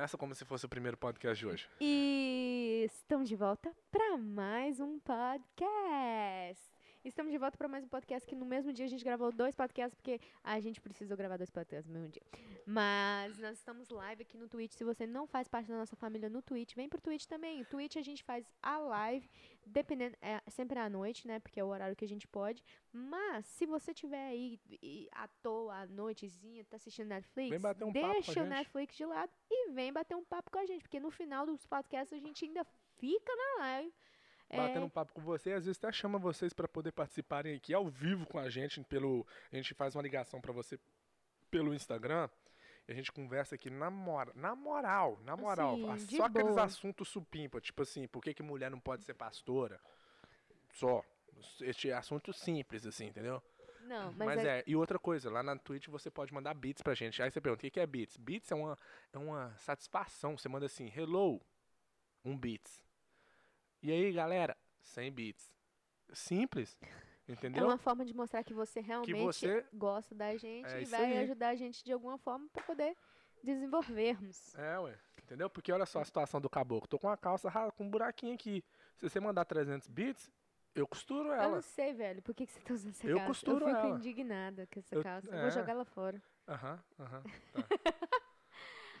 Começa como se fosse o primeiro podcast de hoje. E estamos de volta para mais um podcast. Estamos de volta para mais um podcast que no mesmo dia a gente gravou dois podcasts porque a gente precisou gravar dois podcasts no mesmo dia. Mas nós estamos live aqui no Twitch. Se você não faz parte da nossa família no Twitch, vem pro Twitch também. O Twitch a gente faz a live, dependendo, é sempre à noite, né? Porque é o horário que a gente pode. Mas se você tiver aí e, à toa, à noitezinha, tá assistindo Netflix, Vem bater um papo deixa o gente. Netflix de lado e vem bater um papo com a gente, porque no final dos podcasts a gente ainda fica na live. É, Batendo um papo com você, às vezes até chama vocês para poder participarem aqui ao vivo com a gente. Pelo, a gente faz uma ligação para você pelo Instagram. E a gente conversa aqui na, mora, na moral, na moral. Assim, de só aqueles boa. assuntos supimpa, tipo assim, por que, que mulher não pode ser pastora? Só. Este assunto simples, assim, entendeu? Não, mas, Mas, é, é, e outra coisa, lá na Twitch você pode mandar beats pra gente. Aí você pergunta, o que que é beats? Beats é uma, é uma satisfação. Você manda assim, hello, um beats. E aí, galera, 100 beats. Simples, é entendeu? uma forma de mostrar que você realmente você- gosta da gente É e vai aí. ajudar a gente de alguma forma para poder desenvolvermos. É, ué, entendeu? Porque olha só a situação do caboclo. Tô com uma calça com um buraquinho aqui. Se você mandar 300 beats, eu costuro Eu ela. não sei, velho, por que, que você tá usando essa Eu calça? costuro eu fico ela. indignada com essa Eu- calça. Eu é. vou jogar ela fora. Aham, aham.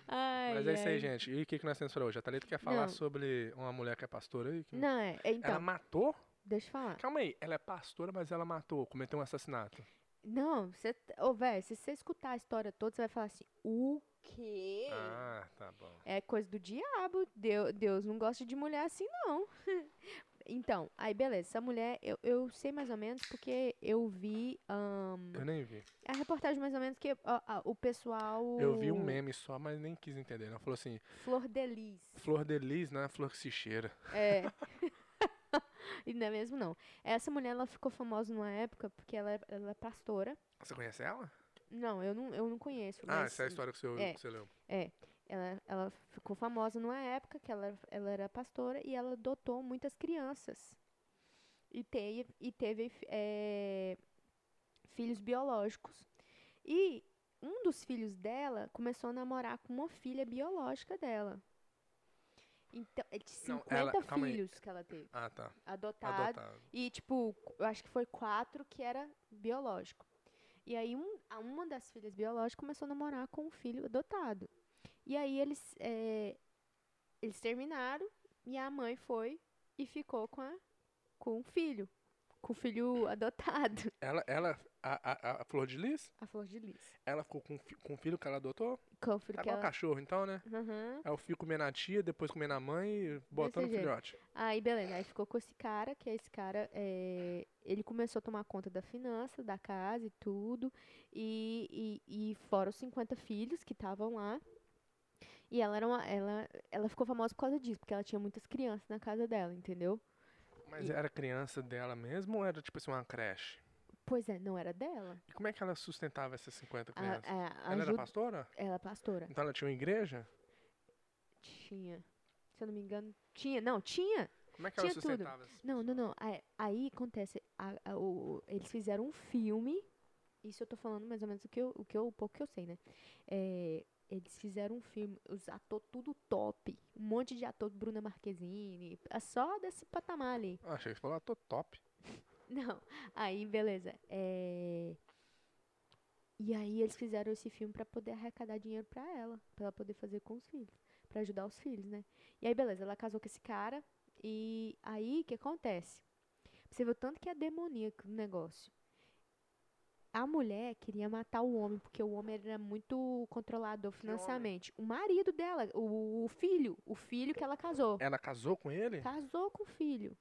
Ai, Mas é isso aí, gente. E o que, que nós temos pra hoje? A Thalita quer falar Não. sobre uma mulher que é pastora aí? que- Não, é. é, Então, Ela matou? deixa eu falar. Calma aí, ela é pastora, mas ela matou, cometeu um assassinato. Não, você. Ô, velho, se você escutar a história toda, você vai falar assim: o quê? Ah, tá bom. É coisa do diabo. Deus, Deus não gosta de mulher assim, não. então, aí beleza. Essa mulher, eu, eu sei mais ou menos porque eu vi ahn, Eu nem vi. a reportagem mais ou menos que ó, ó, o pessoal. Eu vi um meme só, mas nem quis entender. Ela falou assim, Flor de Lis. flor de lis, né? Flor que se cheira. É. e não é mesmo, não. Essa mulher, ela ficou famosa numa época porque ela, é- ela é pastora. Você conhece ela? Não, eu não, eu não conheço. ah, mas- essa é a história que você, é. que você leu. É, ela, ela ficou famosa numa época que ela, ela era pastora e ela adotou muitas crianças. E teve, e teve é, filhos biológicos. E um dos filhos dela começou a namorar com uma filha biológica dela. Então, é de Não, 50 ela- calma aí. filhos que ela teve. Ah, tá. Adotados. Adotado. E, tipo, eu acho que foi quatro que era biológico. E aí, um, a uma das filhas biológicas começou a namorar com um filho adotado. E aí, eles, é, eles terminaram e a mãe foi e ficou com, a, com o filho. Com o filho adotado. Ela, ela a, a, a Flor de Lis, A Flor de Lis. ela ficou com, com o filho que ela adotou? Com o filho Tá que ela... cachorro, então, né? Aham. Aí o filho comendo a tia, depois comendo a mãe e botando o filhote. Aí, beleza. Aí ficou com esse cara, que esse cara, é, ele começou a tomar conta da finança, da casa e tudo. E, e, e fora os 50 filhos que estavam lá. E ela era uma, ela, ela ficou famosa por causa disso, porque ela tinha muitas crianças na casa dela, entendeu? Mas E- era criança dela mesmo ou era tipo assim uma creche? Pois é, não era dela. E como é que ela sustentava essas 50 A, crianças? a, ela era ajuda- pastora? ela é pastora. Então ela tinha uma igreja? Tinha. Se eu não me engano, tinha. Não, tinha. Como é que ela Tinha tudo. sustentava essas Não, não, não. Aí, aí acontece, a- a- o- eles fizeram um filme. Isso eu tô falando mais ou menos o que eu, o que eu, o pouco que eu sei, né? É, eles fizeram um filme, os atores tudo top. Um monte de ator, Bruna Marquezine, é só desse patamar ali. Ah, achei que você falou, tô top. Não, aí beleza. É... E aí eles fizeram esse filme pra poder arrecadar dinheiro pra ela, pra ela poder fazer com os filhos, Pra ajudar os filhos, né? E aí beleza, ela casou com esse cara e aí o que acontece? Você vê o tanto que é demoníaco o negócio. A mulher queria matar o homem porque o homem era muito controlador financeiramente. O marido dela, o, o filho, o filho que ela casou. Ela casou com ele? Casou com o filho.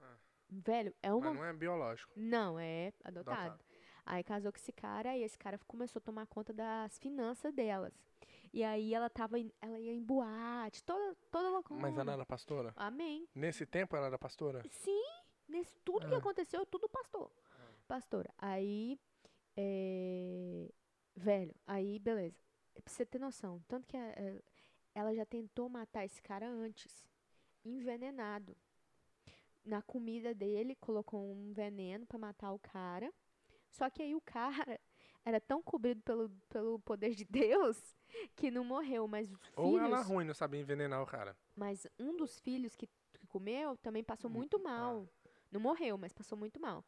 Ah. Velho, é uma Mas não é biológico. não, é adotado. Adotado. Aí casou com esse cara e esse cara começou a tomar conta das finanças delas. E aí ela tava, ela ia em boate, toda, toda loucona. Mas ela era pastora? Amém. Nesse tempo ela era pastora? Sim, nesse tudo que Ah. aconteceu, tudo pastor. Pastora. Aí, é, velho, aí beleza. Pra você ter noção, tanto que a- é, ela já tentou matar esse cara antes, envenenado. Na comida dele, colocou um veneno pra matar o cara. Só que aí o cara, era tão cobrido pelo, pelo poder de Deus que não morreu, mas os Ou ela filhos, ruim, não sabia envenenar o cara. mas um dos filhos que, que comeu também passou Hum, muito ah. mal. Não morreu, mas passou muito mal.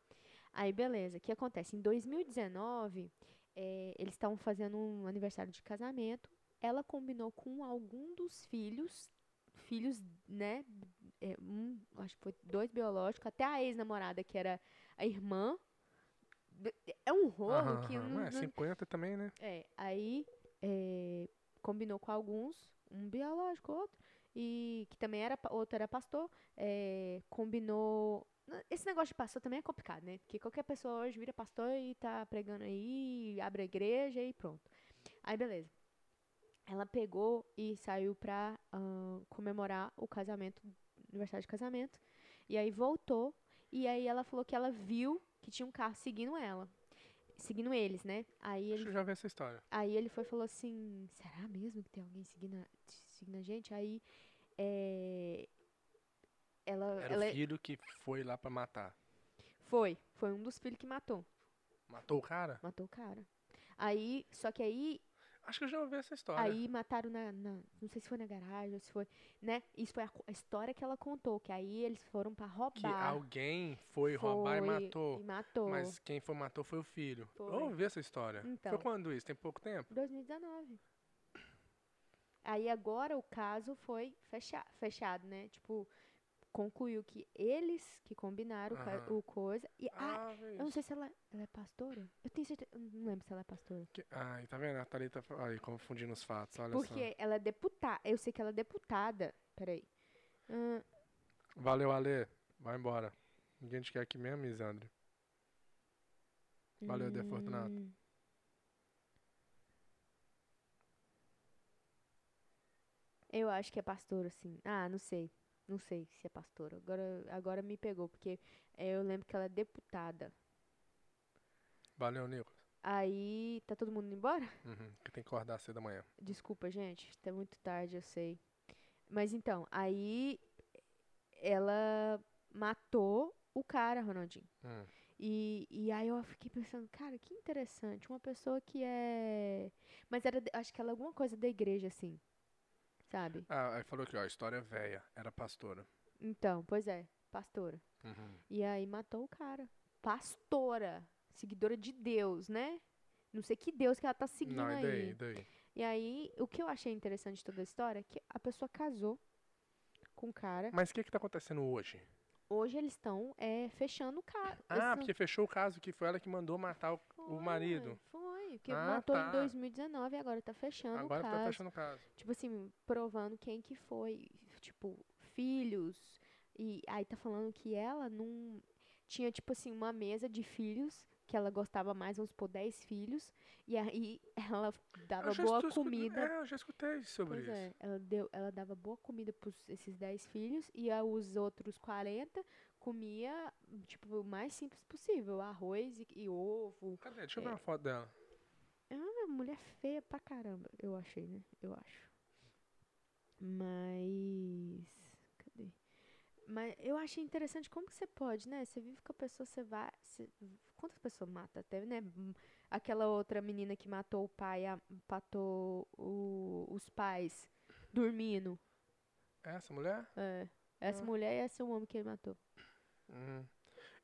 Aí, beleza. O que acontece? Em 2019, eh, eles estavam fazendo um aniversário de casamento. Ela combinou com algum dos filhos, filhos, né? eh, um, acho que foi dois biológicos, até a ex-namorada, que era a irmã. É um rolo que não, É, não- 50 também, né? é, aí é, combinou com alguns, um biológico, outro, e que também era, outro era pastor, é, combinou. Esse negócio de pastor também é complicado, né? Porque qualquer pessoa hoje vira pastor e tá pregando aí, abre a igreja e pronto. Aí, beleza. Ela pegou e saiu pra ahn, comemorar o casamento, aniversário de casamento. E aí voltou. E aí ela falou que ela viu que tinha um carro seguindo ela. Seguindo eles, né? Aí ele Acho que eu já vi essa história. Aí ele foi e falou assim, será mesmo que tem alguém seguindo a, seguindo a gente? Aí é, ela, Era ela o filho que foi lá pra matar. foi, foi um dos filhos que matou, Matou o cara? matou o cara. Aí, só que aí, Acho que eu já ouvi essa história. aí mataram na, na- não sei se foi na garagem ou se foi, né? Isso foi a, a história que ela contou, que aí eles foram pra que roubar. alguém foi, roubar e Foi, matou. E matou. Mas quem foi matou foi o filho. Foi. Eu ouvi essa história. Então. Foi quando isso? Tem pouco tempo? 2019. Aí agora o caso foi fecha fechado, né? Tipo, concluiu que eles que combinaram o coisa. E, ah, Ah, eu não sei se ela, ela é pastora. Eu tenho certeza. eu Não lembro se ela é pastora. Que- Ai, tá vendo? A Thalita aí confundindo os fatos, olha Porque ela é deputada. Eu sei que ela é deputada. Peraí. Só. Valeu, Ale. Vai embora. Ninguém te quer aqui mesmo, Misandre. Valeu, De Fortunato. Eu acho que é pastora, sim. Ah, não sei. Não sei se é pastora. Agora, agora me pegou, porque eh, eu lembro que ela é deputada. Valeu, Nicolas. Aí, tá todo mundo indo embora? Uhum, que tem que acordar cedo amanhã. Desculpa, gente. Tá muito tarde, eu sei. Mas então, aí ela matou o cara, Ronaldinho. Hum. E, e aí eu fiquei pensando, cara, que interessante. Uma pessoa que é. Mas era, acho que ela é alguma coisa da igreja, assim. Sabe? Ah, aí falou aqui, ó, história velha. Era pastora. Então, pois é, pastora. Uhum. E aí matou o cara. Pastora. Seguidora de Deus, né? Não sei que Deus que ela tá seguindo Não, e aí. daí, e daí? E aí, o que eu achei interessante de toda a história é que a pessoa casou com o cara. Mas o que que tá acontecendo hoje? Hoje eles estão é, fechando o cara. Ah, porque fechou o caso que foi ela que mandou matar o, o marido. Foi, porque Ah, matou tá. em 2019 e agora tá fechando Agora o tá caso. fechando o caso. Tipo assim, provando quem que foi. Tipo, filhos. E aí tá falando que ela não. Tinha, tipo assim, uma mesa de filhos. Que ela gostava mais, vamos supor, 10 filhos. E aí ela dava boa comida. É, eu já escutei sobre Pois isso. é, ela, deu, ela dava boa comida pros esses 10 filhos e os outros 40 comia, tipo, o mais simples possível. Arroz e, e ovo. Cadê? Deixa eu ver É. uma foto dela. É uma mulher feia pra caramba, eu achei, né? Eu acho. Mas. Cadê? Mas eu achei interessante como que você pode, né? Você vive com a pessoa, você vai. Você, quantas pessoas mata até, né? Aquela outra menina que matou o pai, a, matou o- os pais dormindo. Essa mulher? É. Essa Ah. mulher e esse é o homem que ele matou. Hum.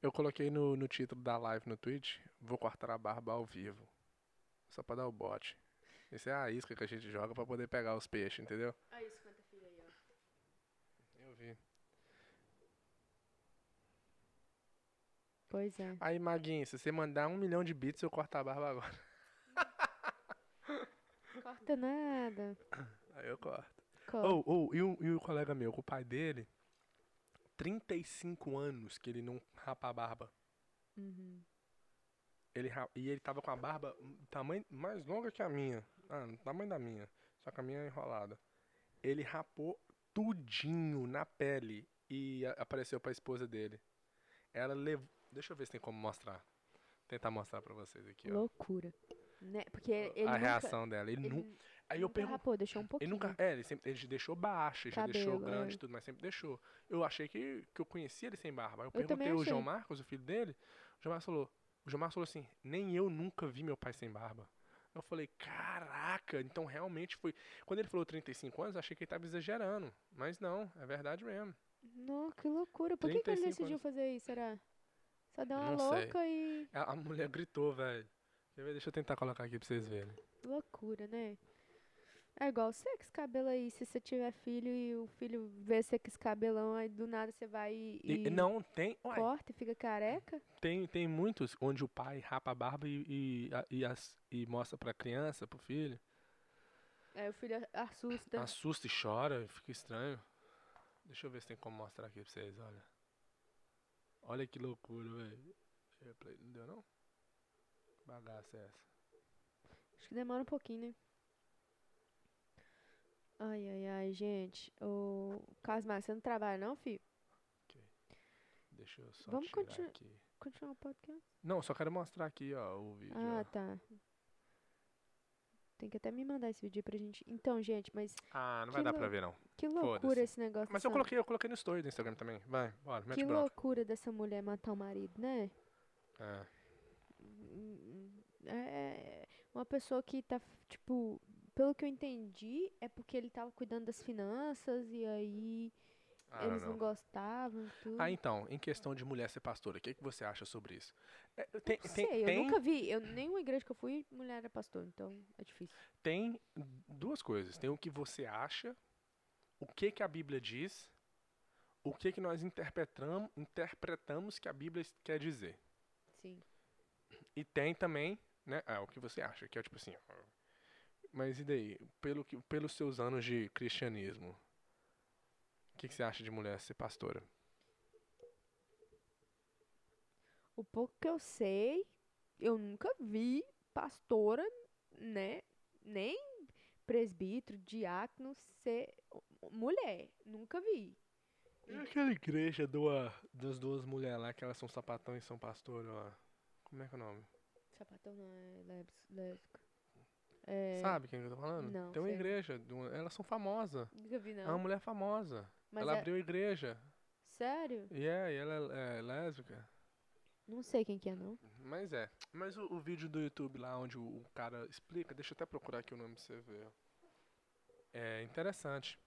Eu coloquei no, no título da live no Twitch, vou cortar a barba ao vivo. Só pra dar o bote. Isso é a isca que a gente joga pra poder pegar os peixes, entendeu? Aí, 50 filhos aí, ó. Eu vi. Pois é. Aí, Maguinho, se você mandar um milhão de bits, eu corto a barba agora. Corta nada. Aí eu corto. Corta. Ou, ou, e, o, e o colega meu, com o pai dele, 35 anos que ele não rapa a barba. Uhum. Ele, e ele tava com a barba tamanho mais longa que a minha. Ah, no tamanho da minha. Só que a minha é enrolada. Ele rapou tudinho na pele e apareceu pra esposa dele. Ela levou. Deixa eu ver se tem como mostrar. Tentar mostrar pra vocês aqui, ó. Loucura. Né? Porque ele a nunca, reação dela. Ele, ele nu... Aí eu nunca perguntei. rapou, deixou um Ele pouquinho. nunca. É, ele sempre ele deixou baixo, ele já deixou Cabelo, grande é. e tudo, mas sempre deixou. Eu achei que, que eu conhecia ele sem barba. Aí Eu Eu perguntei ao João. Marcos, o filho dele. O João Marcos falou: O Marcos falou assim: nem eu nunca vi meu pai sem barba. Eu falei, caraca, então realmente foi. Quando ele falou 35 anos, achei que ele tava exagerando. Mas não, é verdade mesmo. Não, que loucura. Por que, que ele 35 decidiu anos. fazer isso, será? Só deu uma Não sei. louca e. A, a mulher gritou, velho. Deixa eu tentar colocar aqui pra vocês verem. Loucura, né? É igual você com esse cabelo aí. Se você tiver filho e o filho vê você com esse cabelão, aí do nada você vai e, E, não, tem. Uai, corta e fica careca. tem, tem muitos onde o pai rapa a barba e, e, e, as- e mostra pra criança, pro filho. Aí o filho assusta. Assusta e chora, fica estranho. Deixa eu ver se tem como mostrar aqui pra vocês, olha. Olha que loucura, velho. Não deu não? Que bagaça é essa? Acho que demora um pouquinho, né? Ai, ai, ai, gente. O Carlos Marcos, você não trabalha não, filho? Deixa eu só Vamos tirar continu- aqui. Continuar o podcast? Não, só quero mostrar aqui, ó, o vídeo. Ah, ó. tá. Tem que até me mandar esse vídeo pra gente. Então, gente, mas Ah, não vai dar pra ver não. que loucura esse negócio. Mas eu coloquei, eu coloquei no story do Instagram também. Vai, bora, mete Que bronca. loucura dessa mulher matar o marido, né? É. É uma pessoa que tá, tipo, pelo que eu entendi, é porque ele tava cuidando das finanças e aí Ah, eles não. não gostavam e tudo. Ah, então, em questão de mulher ser pastora, o que, que você acha sobre isso? É, tem, Não tem, sei, eu tem, nunca vi. Eu, nenhuma igreja que eu fui, mulher era pastor, então é difícil. tem duas coisas. Tem o que você acha, o que, que a Bíblia diz, o que, que nós interpretamos, interpretamos que a Bíblia quer dizer. Sim. E tem também, né, é, o que você acha, que é tipo assim, ó, mas e daí, pelo que, pelos seus anos de cristianismo, o que, que você acha de mulher ser pastora? O pouco que eu sei, eu nunca vi pastora, né? Nem presbítero, diácono ser mulher. Nunca vi. E aquela igreja do, ah, das duas mulheres lá, que elas são sapatão e são pastor, ó. Como é que é o nome? Sapatão não é lés- lésbica. É, Sabe quem eu tô falando? não, Tem uma sei. igreja, elas são famosas. Nunca vi, É uma não. mulher famosa. Mas ela é- abriu a igreja. Sério? E é, e ela é, é lésbica. Não sei quem que é, não. Mas é. Mas o, o vídeo do YouTube lá onde o, o cara explica, deixa eu até procurar aqui o nome pra você ver. É interessante.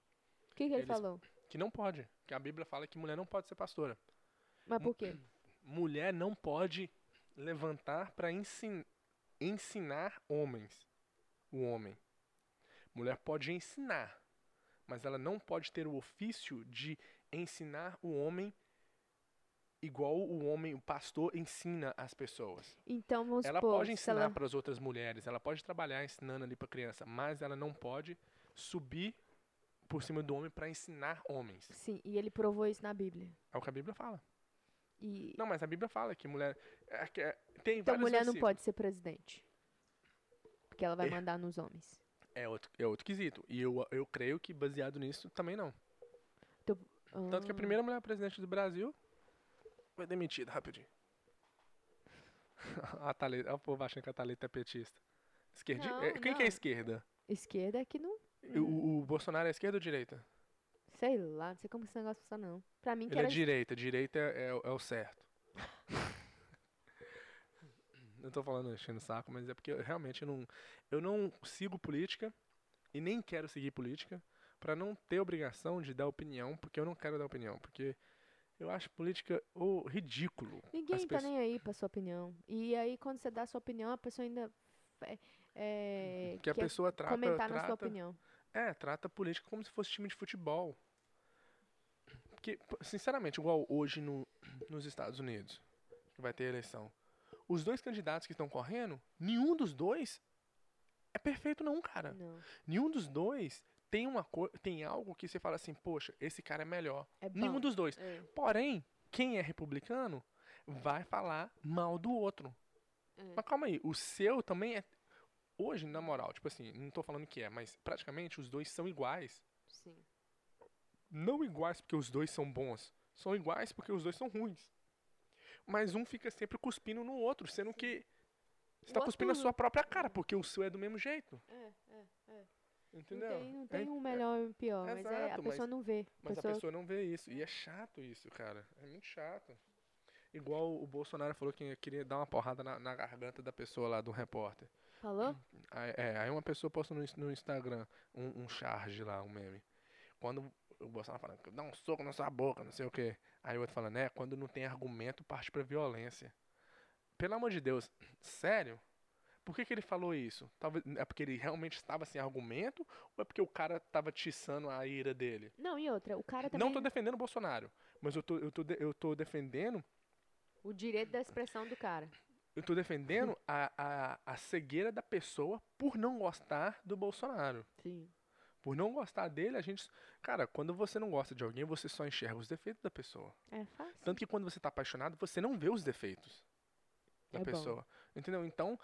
O que, que ele Eles- falou? Que não pode. Que a Bíblia fala que mulher não pode ser pastora. Mas por quê? Mulher não pode levantar para ensin ensinar homens. O homem. Mulher pode ensinar. Mas ela não pode ter o ofício de ensinar o homem igual o homem, o pastor, ensina as pessoas. Então, vamos Ela supor, pode ensinar ela... para as outras mulheres, ela pode trabalhar ensinando ali para criança, mas ela não pode subir por cima do homem para ensinar homens. Sim, e ele provou isso na Bíblia. É o que a Bíblia fala. E... Não, mas a Bíblia fala que mulher é, é- tem então, mulher não versículos. pode ser presidente. Porque ela vai É. mandar nos homens. É outro, é outro quesito. E eu, eu creio que baseado nisso também não. Tanto que a Ah, primeira mulher presidente do Brasil foi demitida rapidinho. a Thalita, o povo achando que a Thalita é petista. Esquerdi... Não, é, Quem que é não. esquerda? Esquerda é que não... O, o Bolsonaro é esquerda ou direita? Sei lá, não sei como esse negócio funciona, não. Pra mim que Ele é direita. Direita é, é o certo. Não tô falando enchendo o saco, mas é porque eu realmente não, eu não sigo política e nem quero seguir política pra não ter obrigação de dar opinião, porque eu não quero dar opinião, porque eu acho política oh, ridículo. Ninguém As tá pessoas- nem aí pra sua opinião. E aí, quando você dá a sua opinião, a pessoa ainda... é, que a pessoa trata, comentar na sua trata, opinião. é, trata a política como se fosse time de futebol. Porque, sinceramente, igual hoje no, nos Estados Unidos, que vai ter eleição, os dois candidatos que estão correndo, nenhum dos dois é perfeito não, cara. Não. Nenhum dos dois tem uma tem algo que você fala assim, poxa, esse cara é melhor. É Nenhum dos dois. É, Porém, quem é republicano vai falar mal do outro. é. Mas calma aí, o seu também é. Hoje, na moral, tipo assim, não tô falando que é, mas praticamente os dois são iguais. Sim. Não iguais porque os dois são bons. São iguais porque os dois são ruins. Mas um fica sempre cuspindo no outro, sendo que. Você O tá cuspindo outro- sua própria cara, porque o seu é do mesmo jeito. É, é, é. Entendeu? Não tem, não É- tem um melhor e um pior, mas é, a Exato, mas- pessoa não vê. Mas pessoa- a pessoa não vê isso. E é chato isso, cara. É muito chato. Igual o Bolsonaro falou que queria dar uma porrada na, na garganta da pessoa lá, do repórter. Falou? Aí, é, aí uma pessoa posta no, no Instagram um, um charge lá, um meme. Quando o Bolsonaro falando, dá um soco na sua boca, não sei o quê. Aí o outro falando, é, quando não tem argumento, parte pra violência. Pelo amor de Deus, sério? Por que, que ele falou isso? Talvez é porque ele realmente estava sem argumento ou é porque o cara tava tiçando a ira dele? Não, e outra, o cara também. Não tô defendendo o Bolsonaro, mas eu tô, eu tô, eu tô defendendo O direito da expressão do cara. eu tô defendendo a, a, a cegueira da pessoa por não gostar do Bolsonaro. Sim. Por não gostar dele, a gente. Cara, quando você não gosta de alguém, você só enxerga os defeitos da pessoa. É fácil. Tanto que quando você tá apaixonado, você não vê os defeitos da É bom. pessoa. Entendeu? Então,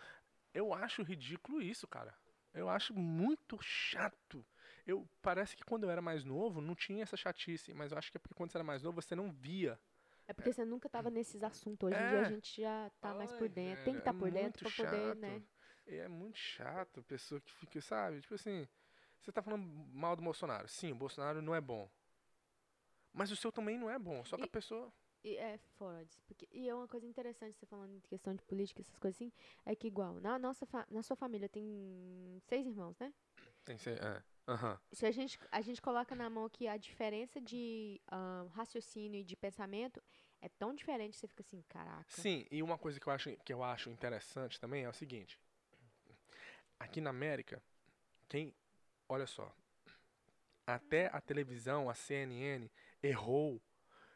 eu acho ridículo isso, cara. Eu acho muito chato. Eu parece que quando eu era mais novo não tinha essa chatice, mas eu acho que é porque quando você era mais novo você não via. É porque você nunca tava nesses assuntos. Hoje em dia É. a gente já tá mais Ai, por dentro. Tem que estar é por dentro pra muito poder, né? É muito chato pessoa que fica, sabe? Tipo assim, você tá falando mal do Bolsonaro. Sim, o Bolsonaro não é bom. Mas o seu também não é bom. Só que a E- pessoa. E é fora disso. Porque, e é uma coisa interessante, você falando de questão de política, essas coisas assim, é que igual, na, nossa na sua família tem seis irmãos, né? Tem ser. É. Aham. Se a gente, a gente coloca na mão que a diferença de ahn, raciocínio e de pensamento é tão diferente, você fica assim, caraca. Sim, e uma coisa que eu, acho, que eu acho interessante também é o seguinte. Aqui na América, quem. Olha só. Até a televisão, a CNN, errou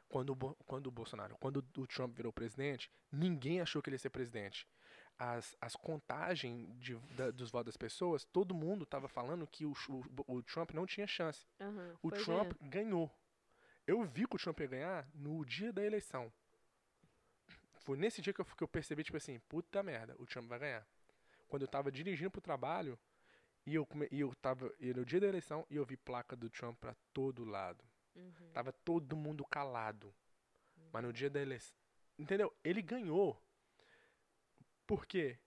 quando, quando o Bolsonaro, quando o Trump virou presidente, ninguém achou que ele ia ser presidente. As, as contagens de, da- dos votos das pessoas, todo mundo estava falando que o, o, o Trump não tinha chance. Aham, O foi Trump ganhou. Eu vi que o Trump ia ganhar no dia da eleição. Foi nesse dia que eu, que eu percebi, tipo assim, puta merda, o Trump vai ganhar. Quando eu tava dirigindo pro trabalho, e eu, come- e eu tava e no dia da eleição, e eu vi placa do Trump pra todo lado. Uhum. Tava todo mundo calado. Mas no dia da eleição. Entendeu? Ele ganhou. Por quê?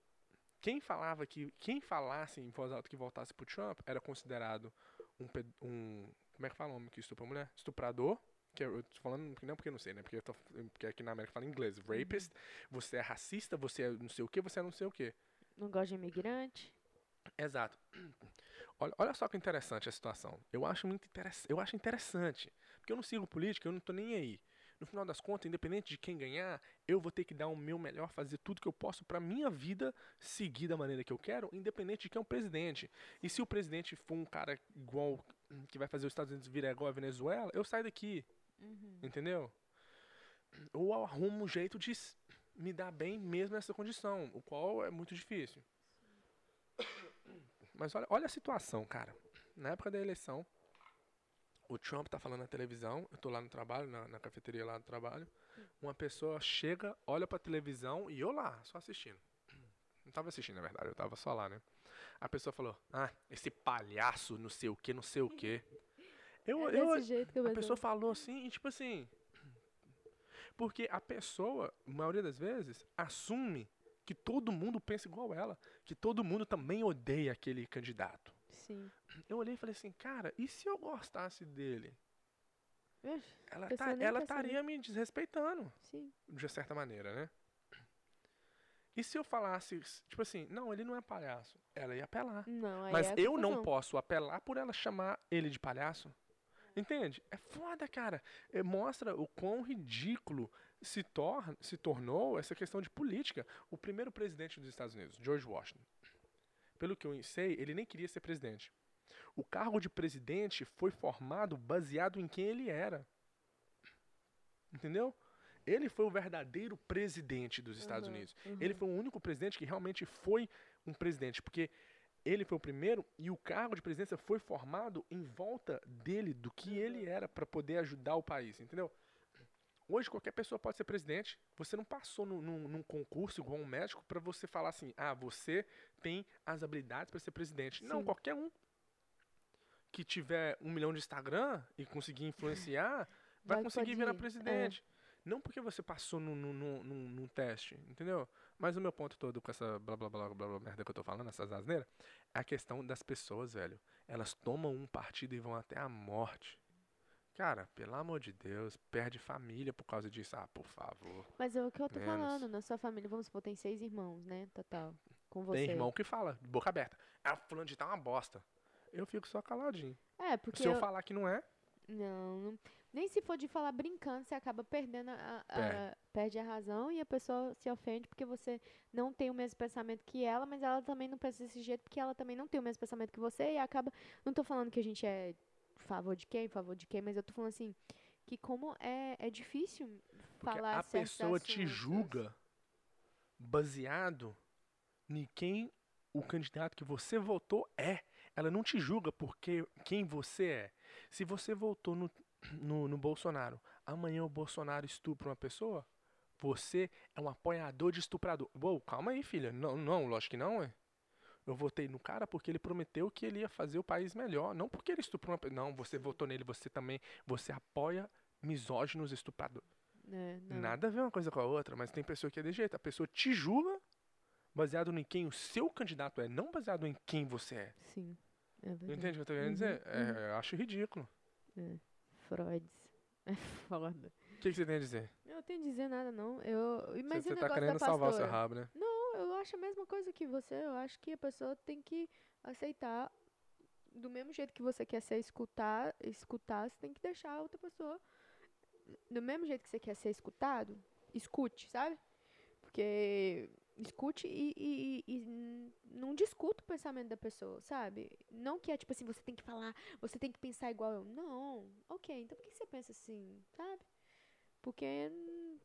Quem falava que. Quem falasse em voz alta que voltasse pro Trump era considerado um. um como é que fala o homem que estupra mulher? Estuprador. Que eu eu tô falando, não porque eu não sei, né? Porque, eu tô, porque aqui na América fala inglês. Rapist. Você é racista, você é não sei o que, você é não sei o que. Não gosta de imigrante? Exato. Olha, olha só que interessante a situação. Eu acho muito interessante. Eu acho interessante. Porque eu não sigo política, eu não tô nem aí. No final das contas, independente de quem ganhar, eu vou ter que dar o meu melhor, fazer tudo que eu posso pra minha vida seguir da maneira que eu quero, independente de quem é o presidente. E se o presidente for um cara igual que vai fazer os Estados Unidos virar igual a Venezuela, eu saio daqui, Uhum. entendeu? Ou arrumo um jeito de me dar bem mesmo nessa condição, o qual é muito difícil. Mas olha, olha a situação, cara. Na época da eleição, o Trump tá falando na televisão, eu tô lá no trabalho, na, na cafeteria lá do trabalho. Uma pessoa chega, olha pra televisão e eu lá, só assistindo. Não tava assistindo, na verdade, eu tava só lá, né? A pessoa falou, ah, esse palhaço, não sei o que, não sei o que. Eu, É eu, jeito que eu a pessoa falou assim, e tipo assim. Porque a pessoa, a maioria das vezes, assume que todo mundo pensa igual ela. Que todo mundo também odeia aquele candidato. Sim. Eu olhei e falei assim, cara, e se eu gostasse dele? Ixi, Ela, tá, ela estaria me desrespeitando, Sim. de certa maneira, né? E se eu falasse, tipo assim, não, ele não é palhaço. Ela ia apelar. Não, Mas é eu não posso apelar por ela chamar ele de palhaço. Entende? É foda, cara. É, mostra o quão ridículo se, torna, se tornou essa questão de política. O primeiro presidente dos Estados Unidos, George Washington. Pelo que eu sei, ele nem queria ser presidente. O cargo de presidente foi formado baseado em quem ele era. Entendeu? Ele foi o verdadeiro presidente dos Estados Uhum, Unidos. uhum. Ele foi o único presidente que realmente foi um presidente, porque ele foi o primeiro e o cargo de presidência foi formado em volta dele, do que ele era, para poder ajudar o país, entendeu? Hoje qualquer pessoa pode ser presidente. Você não passou num, num- num concurso igual um médico para você falar assim, ah, você tem as habilidades para ser presidente. Não, Sim. qualquer um que tiver um milhão de Instagram e conseguir influenciar, vai, Vai- conseguir virar ir, é. presidente. Não porque você passou num, num, num, num- num teste, entendeu? Mas o meu ponto todo com essa blá blá blá blá blá merda que eu tô falando, essas asneiras, é a questão das pessoas, velho. Elas tomam um partido e vão até a morte Cara, pelo amor de Deus, perde família por causa disso. Ah, por favor. Mas é o que eu tô Menos. falando, na sua família, vamos supor, tem seis irmãos, né? Total. Com você. Tem irmão que fala, de boca aberta. Ah, fulano de tal é uma bosta. Eu fico só caladinho. É, porque. Se eu eu- falar que não é, Não, não- nem se for de falar brincando, você acaba perdendo a, a- Perde. perde a razão e a pessoa se ofende porque você não tem o mesmo pensamento que ela, mas ela também não pensa desse jeito porque ela também não tem o mesmo pensamento que você e acaba. Não tô falando que a gente é favor de quem, favor de quem, mas eu tô falando assim, que como é, é difícil porque falar a pessoa te julga baseado em quem o candidato que você votou é. Ela não te julga porque quem você é. Se você votou no, no, no Bolsonaro, amanhã o Bolsonaro estupra uma pessoa, você é um apoiador de estuprador. Uou, calma aí, filha. Não, não, lógico que não, é. Eu votei no cara porque ele prometeu que ele ia fazer o país melhor, não porque ele estuprou uma pessoa. Não, você votou nele, você também, você apoia misóginos estupradores. É. Nada a ver uma coisa com a outra, mas tem pessoa que é de jeito. A pessoa te julga baseado em quem o seu candidato é, não baseado em quem você é. Sim. É. Entende o que eu tô querendo Uhum, dizer? É, uhum. eu acho ridículo. Freud. É foda. O que, que você tem a dizer? Eu não tenho a dizer nada, não. Eu, mas Você, você tá querendo salvar o seu rabo, né? Não, eu acho a mesma coisa que você. Eu acho que a pessoa tem que aceitar. Do mesmo jeito que você quer ser escutar, escutar, você tem que deixar a outra pessoa. Do mesmo jeito que você quer ser escutado, escute, sabe? Porque escute e, e, e- não discuta o pensamento da pessoa, sabe? Não que é tipo assim, você tem que falar, você tem que pensar igual eu. Não, ok, então por que você pensa assim, sabe? Porque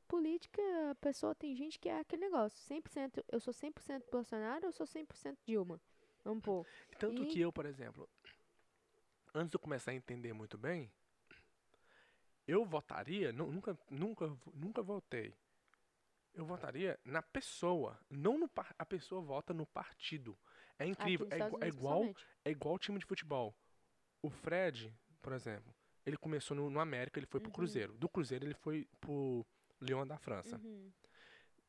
política, a pessoa tem gente que é aquele negócio. 100%, eu sou 100% Bolsonaro ou sou 100% Dilma? Vamos pôr. Tanto E- que eu, por exemplo, antes de eu começar a entender muito bem, eu votaria, nu- nunca, nunca, nunca votei. Eu votaria na pessoa, não no par, a pessoa vota no partido. É incrível, é, igu- é igual, é igual time de futebol. O Fred, por exemplo, ele começou no, no América, ele foi pro Uhum. Cruzeiro. Do Cruzeiro ele foi pro Lyon da França. Uhum.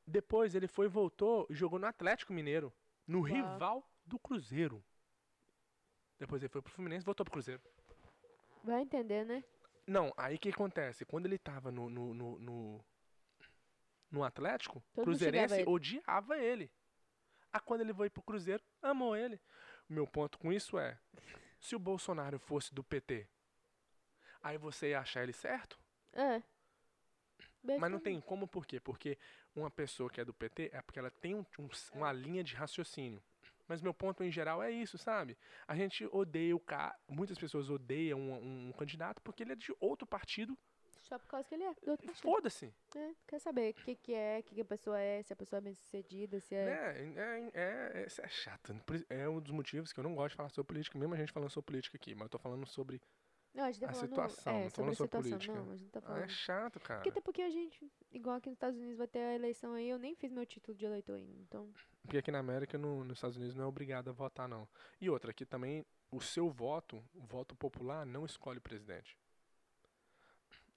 Depois ele foi, voltou e jogou no Atlético Mineiro, no Uau. rival do Cruzeiro. Depois ele foi pro Fluminense e voltou pro Cruzeiro. Vai entender, né? Não, aí o que acontece? Quando ele tava no, no, no, no, no Atlético, Todo Cruzeirense odiava ele. Ah, quando ele foi pro Cruzeiro, amou ele. O meu ponto com isso é, se o Bolsonaro fosse do PT, aí você ia achar ele certo? É. Mas não tem como, por quê? Porque uma pessoa que é do PT é porque ela tem um- um- uma linha de raciocínio. Mas meu ponto em geral é isso, sabe? A gente odeia o cara. Muitas pessoas odeiam um, um candidato porque ele é de outro partido. Só por causa que ele é foda-se. É, quer saber o que, que é, o que, que a pessoa é, se a pessoa é bem sucedida, se é. É, é, é, é, isso é chato. É um dos motivos que eu não gosto de falar sobre política, mesmo a gente falando sobre política aqui. Mas eu tô falando sobre. Não, a gente tá a falando. situação, é, não tô falando sobre situação. política. Não, a gente tá Ah, falando. é chato, cara. Porque até porque a gente, igual aqui nos Estados Unidos, vai ter a eleição aí, eu nem fiz meu título de eleitor ainda. Então. Porque aqui na América, no- nos Estados Unidos, não é obrigado a votar, não. E outra, aqui também, o seu voto, o voto popular, não escolhe o presidente.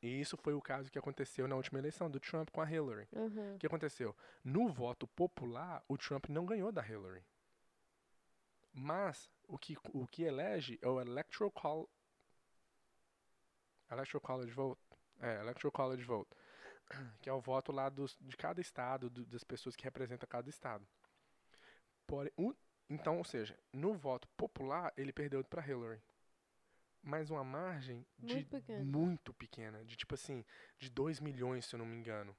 E isso foi o caso que aconteceu na última eleição do Trump com a Hillary. aham. O que aconteceu? No voto popular, o Trump não ganhou da Hillary. Mas o que, o que elege é o Electoral College. Electoral College Vote. É, Electoral College Vote. Que é o voto lá dos, de cada estado, do- das pessoas que representam cada estado. Porém, o- então, ou seja, no voto popular, ele perdeu para Hillary. Mas uma margem de Muito pequena. muito pequena. De tipo assim, de 2 milhões, se eu não me engano.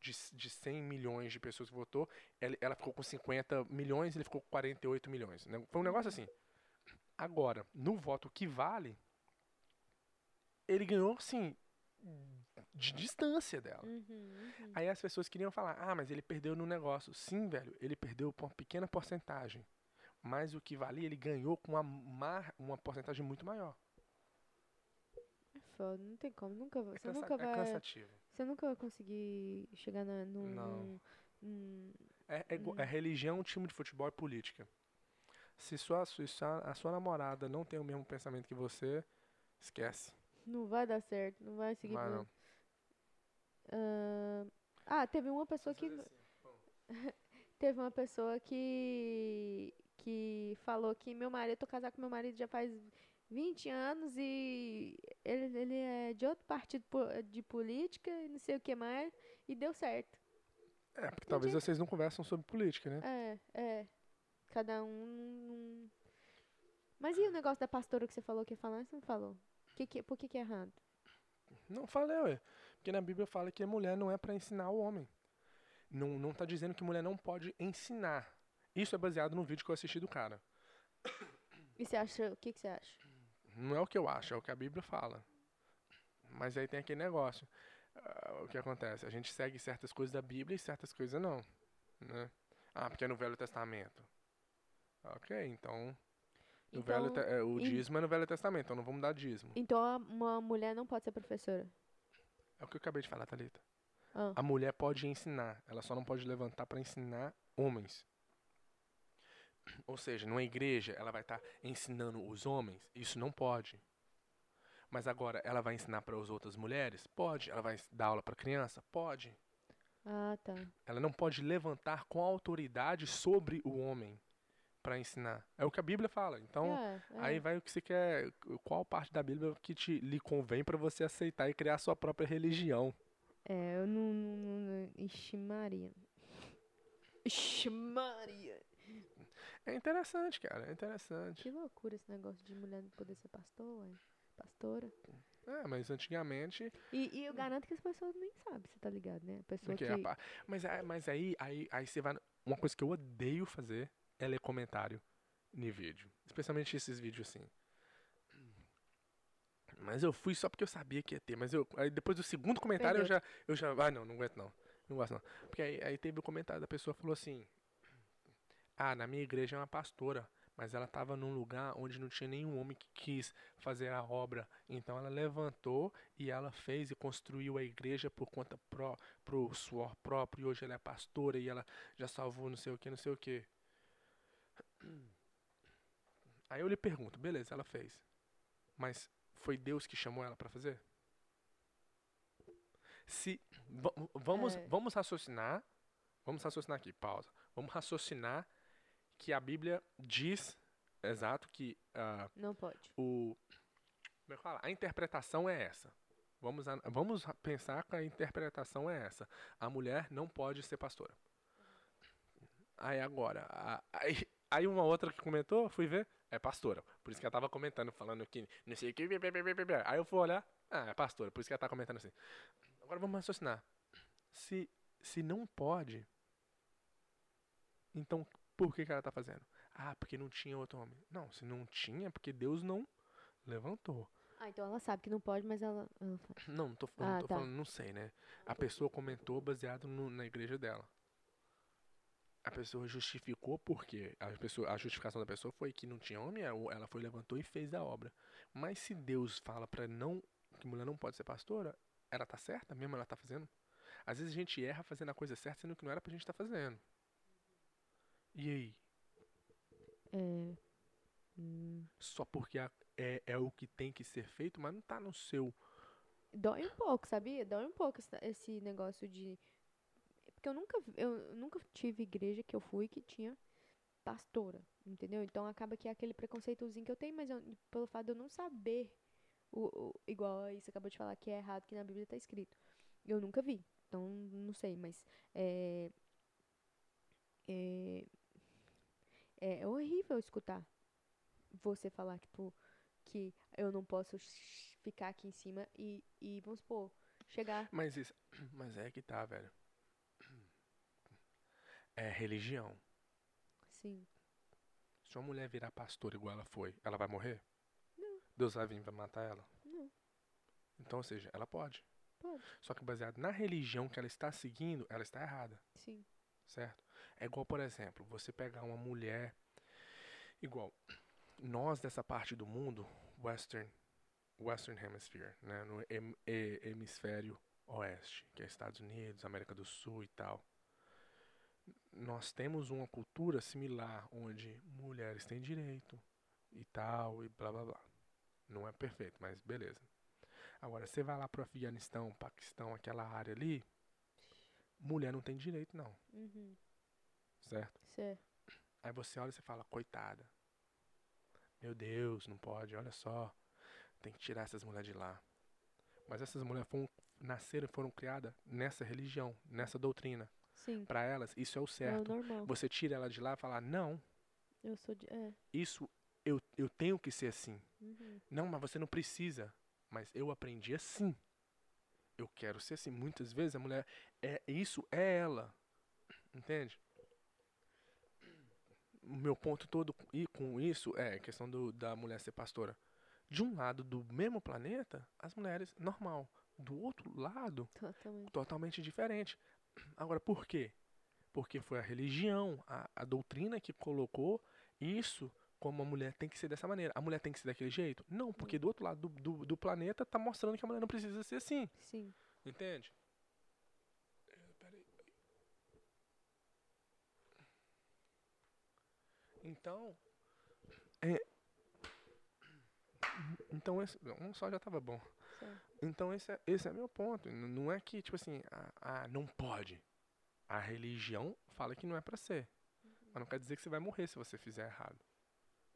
De, de 100 milhões de pessoas que votou, ela, ela ficou com 50 milhões, ele ficou com 48 milhões. né? Foi um negócio assim. Agora, no voto que vale, ele ganhou, assim, de distância dela. Uhum, uhum. Aí as pessoas queriam falar, ah, mas ele perdeu no negócio. Sim, velho, ele perdeu por uma pequena porcentagem. Mas o que valia, ele ganhou com uma, mar, uma porcentagem muito maior. É foda, não tem como. Nunca, vai- É, você, cansa- nunca é vai, cansativo. você nunca vai conseguir chegar na, num, Não. num- É, é, é religião, time de futebol e política. Se sua, se sua- a sua namorada não tem o mesmo pensamento que você, esquece. Não vai dar certo, não vai seguir. Vai não. Ah, ah, teve uma pessoa que. Teve uma pessoa que. Que falou que meu marido, eu tô casada com meu marido já faz 20 anos e ele, ele de outro partido de política e não sei o que mais, e deu certo. É, porque talvez Entendi. vocês não conversam sobre política, né? É, é. Cada um. Mas e o negócio da pastora que você falou que ia falar? Você não falou? Que que, por que, que é errado? Não falei, ué. Porque na Bíblia fala que a mulher não é pra ensinar o homem. Não, não tá dizendo que mulher não pode ensinar. Isso é baseado no vídeo que eu assisti do cara. E você acha. O que, que você acha? Não é o que eu acho, é o que a Bíblia fala. Mas aí tem aquele negócio. Ah, o que acontece? A gente segue certas coisas da Bíblia e certas coisas não. Né? Ah, porque é no Velho Testamento. Ok, então. Velho Então, é, o dízimo é no Velho Testamento, então não vamos dar dízimo. Então uma mulher não pode ser professora. É o que eu acabei de falar, Thalita. Ah, A mulher pode ensinar, ela só não pode levantar para ensinar homens. Ou seja, numa igreja ela vai estar ensinando os homens, isso não pode. Mas agora ela vai ensinar para as outras mulheres? Pode. Ela vai dar aula para criança? Pode. ah, tá. Ela não pode levantar com autoridade sobre o homem para ensinar. É o que a Bíblia fala. Então, É, é. aí vai o que você quer, qual parte da Bíblia que te lhe convém para você aceitar e criar a sua própria religião. É, eu não. não, não Ixi, Maria. Ixi, Maria. É interessante, cara, é interessante. Que loucura esse negócio de mulher não poder ser pastor, ué. Pastora. É, mas antigamente E, e eu garanto que as pessoas nem sabem, você tá ligado, né? A pessoa Porque que. a pa- mas, é- mas aí, aí, aí você vai. Uma coisa que eu odeio fazer é ler comentário em vídeo. Especialmente esses vídeos assim. Mas eu fui só porque eu sabia que ia ter. Mas eu, aí depois do segundo comentário eu já, eu já. Ah, não, não aguento não. Não gosto não. Porque aí, aí teve o comentário da pessoa falou assim. Ah, na minha igreja é uma pastora. Mas ela estava num lugar onde não tinha nenhum homem que quis fazer a obra. Então ela levantou e ela fez e construiu a igreja por conta pró pro suor próprio. E hoje ela é pastora e ela já salvou não sei o que, não sei o que. Aí eu lhe pergunto, beleza, ela fez. Mas foi Deus que chamou ela para fazer? Se va- vamos É. vamos raciocinar, vamos raciocinar aqui, pausa. Vamos raciocinar que a Bíblia diz, exato, que ah, Não pode. o como é que fala? A interpretação é essa. Vamos, vamos pensar que a interpretação é essa. A mulher não pode ser pastora. Aí agora, a- aí, aí uma outra que comentou, fui ver, é pastora. Por isso que ela tava comentando, falando que não sei o que. Aí eu fui olhar, ah, é pastora. Por isso que ela tá comentando assim. Agora vamos raciocinar. Se, se não pode, então por que, que ela tá fazendo? Ah, porque não tinha outro homem. Não, se não tinha, é porque Deus não levantou. Ah, então ela sabe que não pode, mas ela. ela. Não, não tô, Ah, não tô tá. falando, não sei, né? A pessoa comentou baseado no- na igreja dela. A pessoa justificou porque a, pessoa, a justificação da pessoa foi que não tinha homem, ela ela foi, levantou e fez a obra. Mas se Deus fala pra não que mulher não pode ser pastora, ela tá certa mesmo, ela tá fazendo? Às vezes a gente erra fazendo a coisa certa, sendo que não era pra gente estar fazendo. E aí? É. hum, Só porque a- é, é o que tem que ser feito, mas não tá no seu. Dói um pouco, sabia? Dói um pouco esse, esse negócio de. Porque eu nunca, eu nunca tive igreja que eu fui que tinha pastora, entendeu? Então acaba que é aquele preconceitozinho que eu tenho, mas eu- pelo fato de eu não saber, o, o- igual você acabou de falar que é errado que na Bíblia tá escrito. Eu nunca vi, então não sei, mas é, é, é horrível escutar você falar, tipo, que eu não posso ficar aqui em cima e, e vamos supor, chegar. Mas isso. Mas é que tá, velho. É religião. Sim. Se uma mulher virar pastora igual ela foi, ela vai morrer? Não. Deus vai vir pra matar ela? Não. Então, ou seja, ela pode. Pode. Só que baseado na religião que ela está seguindo, ela está errada, Sim. certo? É igual, por exemplo, você pegar uma mulher. Igual, nós dessa parte do mundo, Western, Western Hemisphere, né? No hem- he- hemisfério oeste, que é Estados Unidos, América do Sul e tal. Nós temos uma cultura similar, onde mulheres têm direito e tal, e blá blá blá. Não é perfeito, mas beleza. Agora, você vai lá pro Afeganistão, Paquistão, aquela área ali, mulher não tem direito, não, Uhum. Certo? Certo. Aí você olha e você fala, coitada. Meu Deus, não pode, olha só. Tem que tirar essas mulheres de lá. Mas essas mulheres foram, nasceram e foram criadas nessa religião, nessa doutrina. Sim. Para elas, isso é o É o certo. normal. Você tira ela de lá e fala, não, Eu sou de. É. isso eu, eu tenho que ser assim. Uhum. Não, mas você não precisa. Mas eu aprendi assim. Eu quero ser assim. Muitas vezes a mulher, é isso é ela. Entende? Meu ponto todo com- e com isso é a questão do, da mulher ser pastora. De um lado do mesmo planeta, as mulheres normal. Do outro lado, Totalmente. totalmente diferente. Agora, por quê? Porque foi a religião, a, a doutrina que colocou isso como a mulher tem que ser dessa maneira. A mulher tem que ser daquele jeito? Não, porque do outro lado do, do, do planeta tá mostrando que a mulher não precisa ser assim. Sim. Entende? É, peraí. Então. É, então esse. Um só já tava bom. Certo. Então esse é, esse é meu ponto. Não é que, tipo assim, ah, ah, não pode. A religião fala que não é pra ser. Mas não quer dizer que você vai morrer se você fizer errado.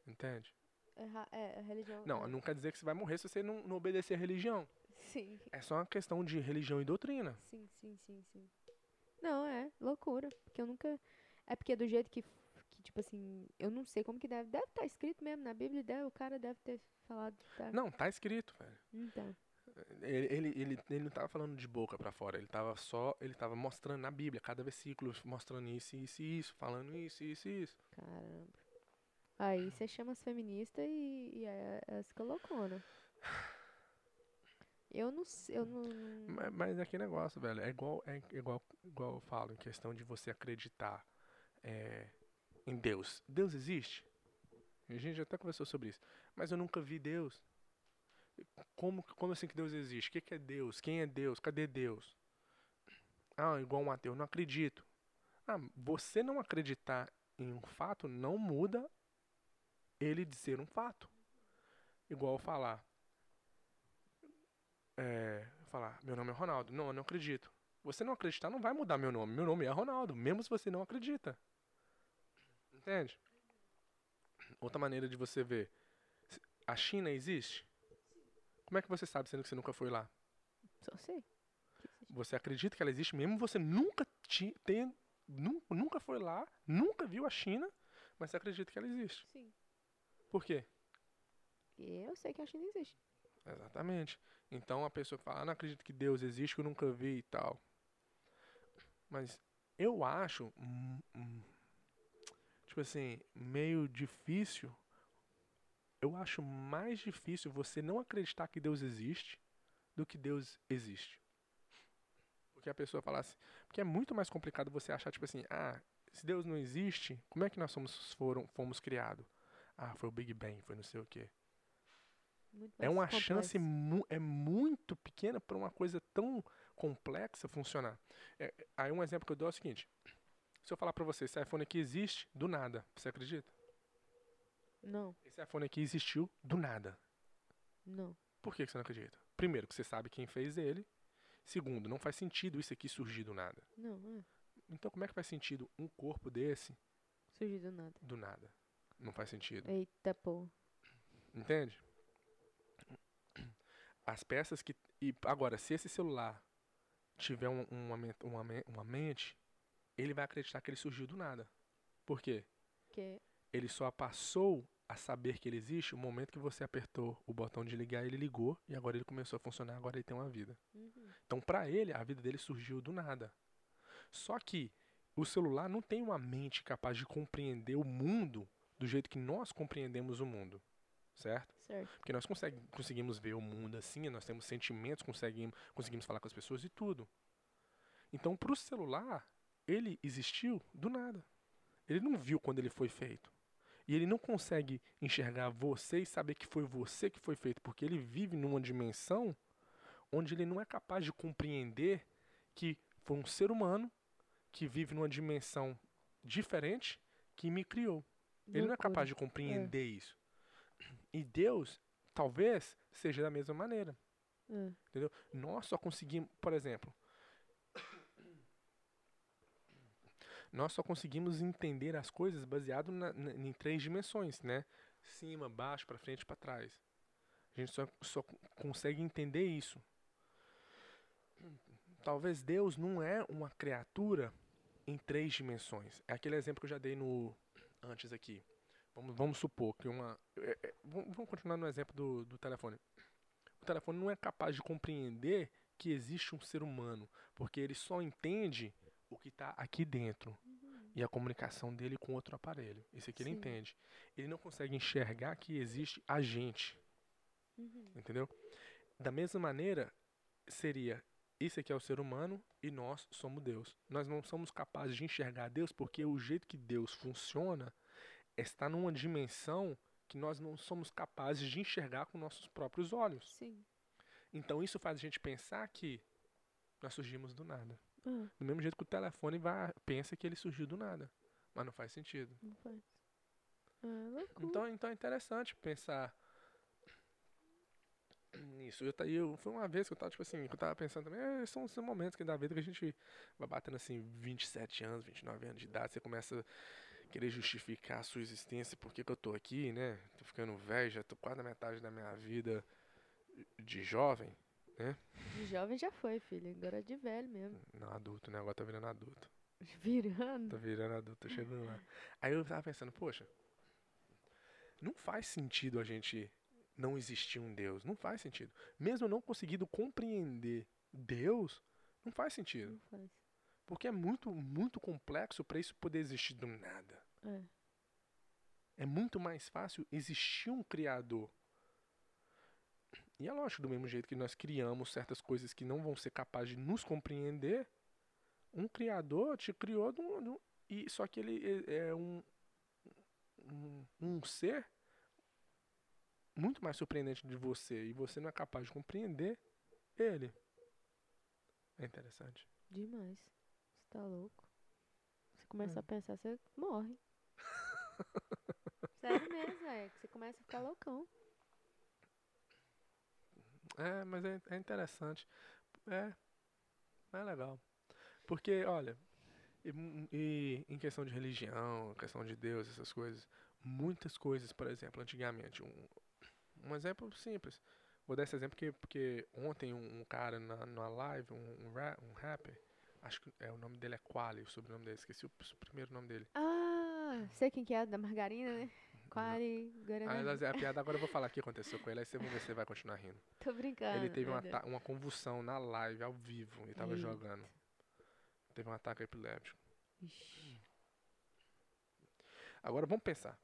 Entende? Erra- É, a religião. Não, é. não quer dizer que você vai morrer se você não, não obedecer a religião. Sim. É só uma questão de religião e doutrina. Sim, sim, sim, sim. Não, é loucura. Porque eu nunca. É porque do jeito que tipo assim, eu não sei como que deve. Deve estar escrito mesmo na Bíblia, deve, o cara deve ter falado. Tá. Não, tá escrito, velho. Então. Ele, ele, ele, ele não tava falando de boca pra fora, ele tava só, ele tava mostrando na Bíblia, cada versículo, mostrando isso, isso e isso, falando isso, isso e isso. Caramba. Aí você chama as feministas e, e é, é as colocona. Eu não sei, eu não. Mas, mas é que negócio, velho, é igual, é igual, igual eu falo, em questão de você acreditar é, em Deus. Deus existe? A gente já até conversou sobre isso. Mas eu nunca vi Deus. Como, como assim que Deus existe? O que, que é Deus? Quem é Deus? Cadê Deus? Ah, igual um ateu, não acredito. Ah, você não acreditar em um fato não muda ele de ser um fato. Igual falar. É, falar, meu nome é Ronaldo. Não, eu não acredito. Você não acreditar não vai mudar meu nome. Meu nome é Ronaldo, mesmo se você não acredita. Entende? Outra maneira de você ver. A China existe? Como é que você sabe sendo que você nunca foi lá? Só sei. Você acredita que ela existe mesmo você nunca ti, tem, nu- nunca foi lá, nunca viu a China, mas você acredita que ela existe. Sim. Por quê? Eu sei que a China existe. Exatamente. Então a pessoa fala, ah, não acredito que Deus existe, que eu nunca vi e tal. Mas eu acho, hum, hum, tipo assim, meio difícil. Eu acho mais difícil você não acreditar que Deus existe do que Deus existe. Porque a pessoa fala assim, porque é muito mais complicado você achar, tipo assim, ah, se Deus não existe, como é que nós somos, foram, fomos criados? Ah, foi o Big Bang, foi não sei o quê. É uma complexo. chance mu é muito pequena para uma coisa tão complexa funcionar. É, aí um exemplo que eu dou é o seguinte: se eu falar para você, esse iPhone aqui existe do nada, você acredita? Não, Esse iPhone aqui existiu do nada. não. Por que que você não acredita? Primeiro, que você sabe quem fez ele. Segundo, não faz sentido isso aqui surgir do nada. Não, é. Então, como é que faz sentido um corpo desse Surgiu do nada. do nada? Não faz sentido. Eita, pô. Entende? As peças que. E agora, se esse celular tiver um- uma, uma, uma mente, ele vai acreditar que ele surgiu do nada. Por quê? Que Ele só passou a saber que ele existe o momento que você apertou o botão de ligar, ele ligou e agora ele começou a funcionar, agora ele tem uma vida. Uhum. Então, pra ele, a vida dele surgiu do nada. Só que o celular não tem uma mente capaz de compreender o mundo do jeito que nós compreendemos o mundo, certo? certo. Porque nós conseguimos ver o mundo assim, nós temos sentimentos, conseguimos, conseguimos falar com as pessoas e tudo. Então, para o celular, ele existiu do nada. Ele não viu quando ele foi feito. E ele não consegue enxergar você e saber que foi você que foi feito, porque ele vive numa dimensão onde ele não é capaz de compreender que foi um ser humano que vive numa dimensão diferente que me criou. Ele não é capaz de compreender isso. E Deus, talvez, seja da mesma maneira. É. Entendeu? Nós só conseguimos, por exemplo, nós só conseguimos entender as coisas baseado na- na- em três dimensões, né? Cima, baixo, para frente, para trás. A gente só, só co- consegue entender isso. talvez Deus não é uma criatura em três dimensões. É aquele exemplo que eu já dei no antes aqui. Vamos, vamos supor que uma. é, é, vamos continuar no exemplo do, do telefone. O telefone não é capaz de compreender que existe um ser humano, porque ele só entende o que está aqui dentro e a comunicação dele com outro aparelho. Isso aqui ele Sim. entende. Ele não consegue enxergar que existe a gente, Uhum. entendeu? Da mesma maneira, seria esse aqui é o ser humano e nós somos Deus. Nós não somos capazes de enxergar Deus porque o jeito que Deus funciona está numa dimensão que nós não somos capazes de enxergar com nossos próprios olhos. Sim. Então isso faz a gente pensar que nós surgimos do nada. Ah, Do mesmo jeito que o telefone vai, pensa que ele surgiu do nada. Mas não faz sentido. não faz. Ah, loucura. Então, então é interessante pensar nisso. Eu, eu, foi uma vez que eu tava, tipo assim, que eu tava pensando também, é, são esses momentos que da vida que a gente vai batendo assim, 27 anos, 29 anos de idade, você começa a querer justificar a sua existência, por que, que eu tô aqui, né? Tô ficando velho, já tô quase na metade da minha vida de jovem, De jovem já foi, filho. Agora é de velho mesmo. não adulto, né? Agora tá virando adulto. Virando. Tá virando adulto, tô chegando lá. Aí eu tava pensando, poxa, não faz sentido a gente não existir um Deus. Não faz sentido. Mesmo não conseguindo compreender Deus, não faz sentido. Não faz. Porque é muito, muito complexo para isso poder existir do nada. É. É muito mais fácil existir um Criador. E é lógico, do mesmo jeito que nós criamos certas coisas que não vão ser capazes de nos compreender, um Criador te criou de um, de um- e só que ele é um, um, um ser muito mais surpreendente de você e você não é capaz de compreender ele. É interessante. Demais. Você tá louco. Você começa É. a pensar, você morre. Sério mesmo, é. Que você começa a ficar loucão. É, mas é, é interessante. É, é legal. Porque, olha, e, e em questão de religião, questão de Deus, essas coisas, muitas coisas, por exemplo, antigamente, um, um exemplo simples. Vou dar esse exemplo porque, porque ontem um, um cara na, na live, um, um, um rapper, acho que é, o nome dele é Quali, o sobrenome dele, esqueci o, s- primeiro nome dele. Ah, sei quem que é, da margarina, né? Quali, Ah, Guaraná. mas a piada agora eu vou falar o que aconteceu com ele, aí você vai ver se vai continuar rindo. Tô brincando. Ele teve um Deus. uma convulsão na live, ao vivo, e tava Eita. jogando. Teve um ataque epiléptico. Ixi. Agora vamos pensar.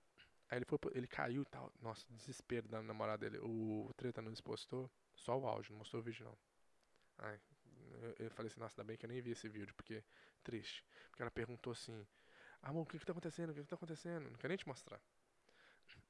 Aí ele foi, ele caiu e tal. Nossa, desespero da namorada dele. O Treta não expostou só o áudio, não mostrou o vídeo não. Ai, eu, eu falei assim, nossa, ainda bem que eu nem vi esse vídeo, porque triste. Porque ela perguntou assim, amor, o que que tá acontecendo? O que que tá acontecendo? Não quero nem te mostrar.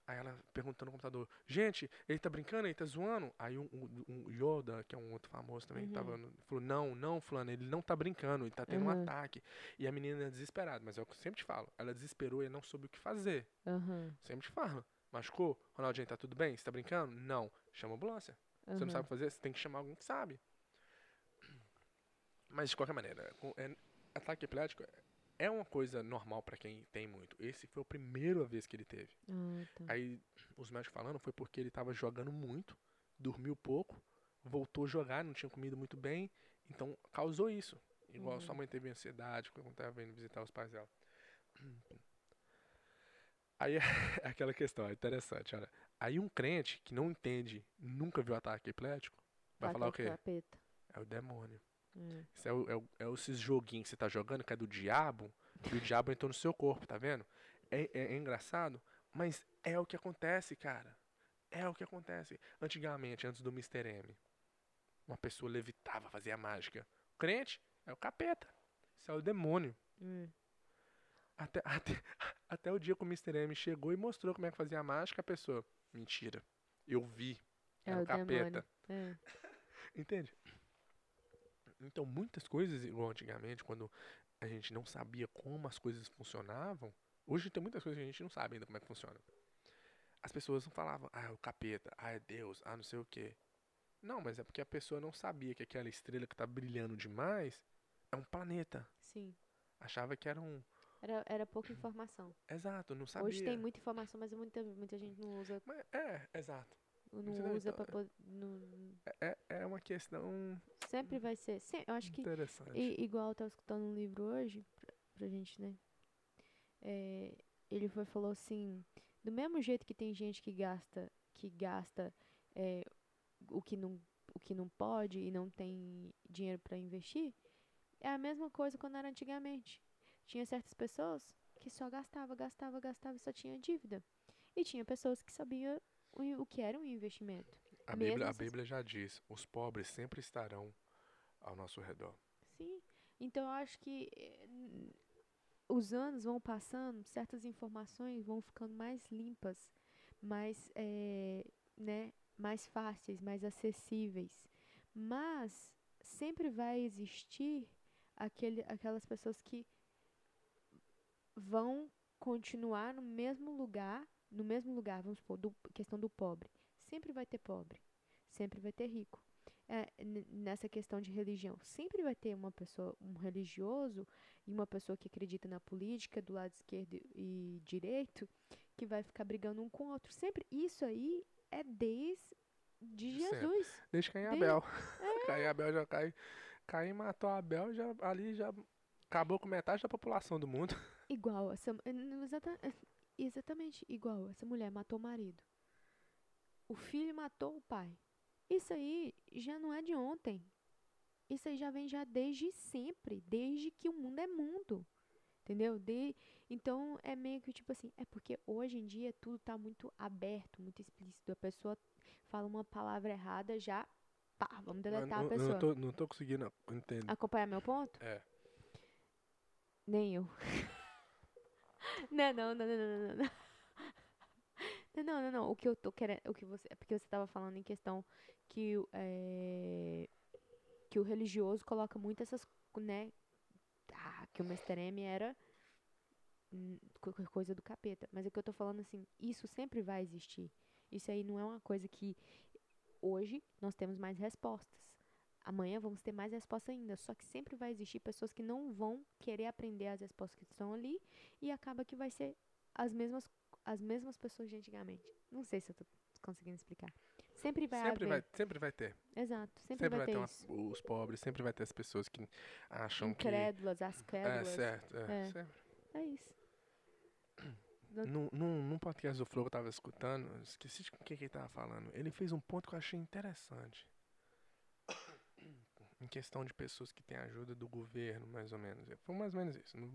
Aí ela perguntou no computador, gente, ele tá brincando, ele tá zoando? Aí um, um, um Yoda, que é um outro famoso também, Uhum. tava, falou, não, não, fulano, ele não tá brincando, ele tá tendo um Uhum. ataque. E a menina é desesperada, mas é o que eu sempre te falo, ela desesperou e não soube o que fazer. Aham. Sempre te falo. Machucou? Ronaldinho, tá tudo bem? Você tá brincando? Não. Chama a ambulância. Você não sabe fazer? Você tem que chamar alguém que sabe. Mas de qualquer maneira, com- é- ataque epilético é uma coisa normal pra quem tem muito. Esse foi a primeira vez que ele teve. Ah, tá. Aí os médicos falando foi porque ele tava jogando muito, dormiu pouco, voltou a jogar, não tinha comido muito bem, então causou isso. Igual Uhum. sua mãe teve ansiedade quando tava indo visitar os pais dela. Aí é aquela questão, é interessante, olha. Aí um crente que não entende, nunca viu ataque epilético, vai falar o quê? Capeta. É o demônio. É. Isso é, é, é esses joguinhos que você tá jogando, que é do diabo, e o diabo entrou no seu corpo, tá vendo? É, é- é engraçado, mas é o que acontece, cara. É o que acontece. Antigamente, antes do Mr. M, uma pessoa levitava, fazia mágica. O crente é o capeta. Isso é o demônio. É. Até, até, até o dia que o Mr. M chegou e mostrou como é que fazia a mágica, a pessoa. Mentira. Eu vi. É Era o o capeta. É. Entende? Então, muitas coisas, igual antigamente, quando a gente não sabia como as coisas funcionavam, hoje tem muitas coisas que a gente não sabe ainda como é que funciona. As pessoas não falavam, ah, é o capeta, ah, é Deus, ah, não sei o quê. Não, mas é porque a pessoa não sabia que aquela estrela que tá brilhando demais é um planeta. Sim. Achava que era um. Era, era pouca informação. Exato, não sabia. Hoje tem muita informação, mas muita, muita gente não usa. Mas, é, exato. Não Entendeu? usa Então, pra poder. Não... É, é- é uma questão Sempre vai ser. Sem, eu acho que igual eu tava escutando um livro hoje, pra, pra gente, né? É, ele foi, falou assim, do mesmo jeito que tem gente que gasta, que gasta é, o, que não, o que não pode e não tem dinheiro pra investir, é a mesma coisa quando era antigamente. Tinha certas pessoas que só gastava, gastava, gastava e só tinha dívida. E tinha pessoas que sabiam o, o que era um investimento. A Bíblia, a Bíblia já diz: os pobres sempre estarão ao nosso redor. Sim. Então eu acho que eh, os anos vão passando, certas informações vão ficando mais limpas, mais, eh, né, mais fáceis, mais acessíveis. Mas sempre vai existir aquele, aquelas pessoas que vão continuar no mesmo lugar, no mesmo lugar, vamos supor, do, questão do pobre. Sempre vai ter pobre, sempre vai ter rico. É, nessa questão de religião, sempre vai ter uma pessoa, um religioso e uma pessoa que acredita na política do lado esquerdo e direito, que vai ficar brigando um com o outro. Sempre. Isso aí é desde de Sempre. Jesus. Deixa cair Desde- Abel. Cair Abel já cai. Caim matou Abel, já, ali já acabou com metade da população do mundo. Igual essa. exatamente igual. Essa mulher matou o marido. O filho matou o pai. Isso aí já não é de ontem. Isso aí já vem já desde sempre. Desde que o mundo é mundo. Entendeu? De, então é meio que tipo assim. É porque hoje em dia tudo tá muito aberto, muito explícito. A pessoa fala uma palavra errada, já. Pá, vamos deletar a não, pessoa. não, tô, não tô conseguindo entender. Acompanhar meu ponto? É. Nem eu. não, não, não, não, não, não, não. Não, não. O que eu tô querendo. O que você. É porque você tava falando em questão que, é, que o religioso coloca muito essas. né? Ah, que o Mr. M era. hum, co- co- coisa do capeta. Mas é que eu tô falando assim. Isso sempre vai existir. Isso aí não é uma coisa que. Hoje nós temos mais respostas. Amanhã vamos ter mais respostas ainda. Só que sempre vai existir pessoas que não vão querer aprender as respostas que estão ali e acaba que vai ser as mesmas, as mesmas pessoas de antigamente. Não sei se eu tô conseguindo explicar. Sempre vai Sempre haver. vai, sempre vai ter. Exato. Sempre, Sempre vai, vai ter ter uma- os pobres, sempre vai ter as pessoas que acham que. Incrédulas, as É crédulas. certo, é, É. sempre. É isso. Num, num, num podcast do Flow que eu tava escutando, esqueci de com quem que ele tava falando. Ele fez um ponto que eu achei interessante. Em questão de pessoas que têm ajuda do governo, mais ou menos. Foi mais ou menos isso. Não,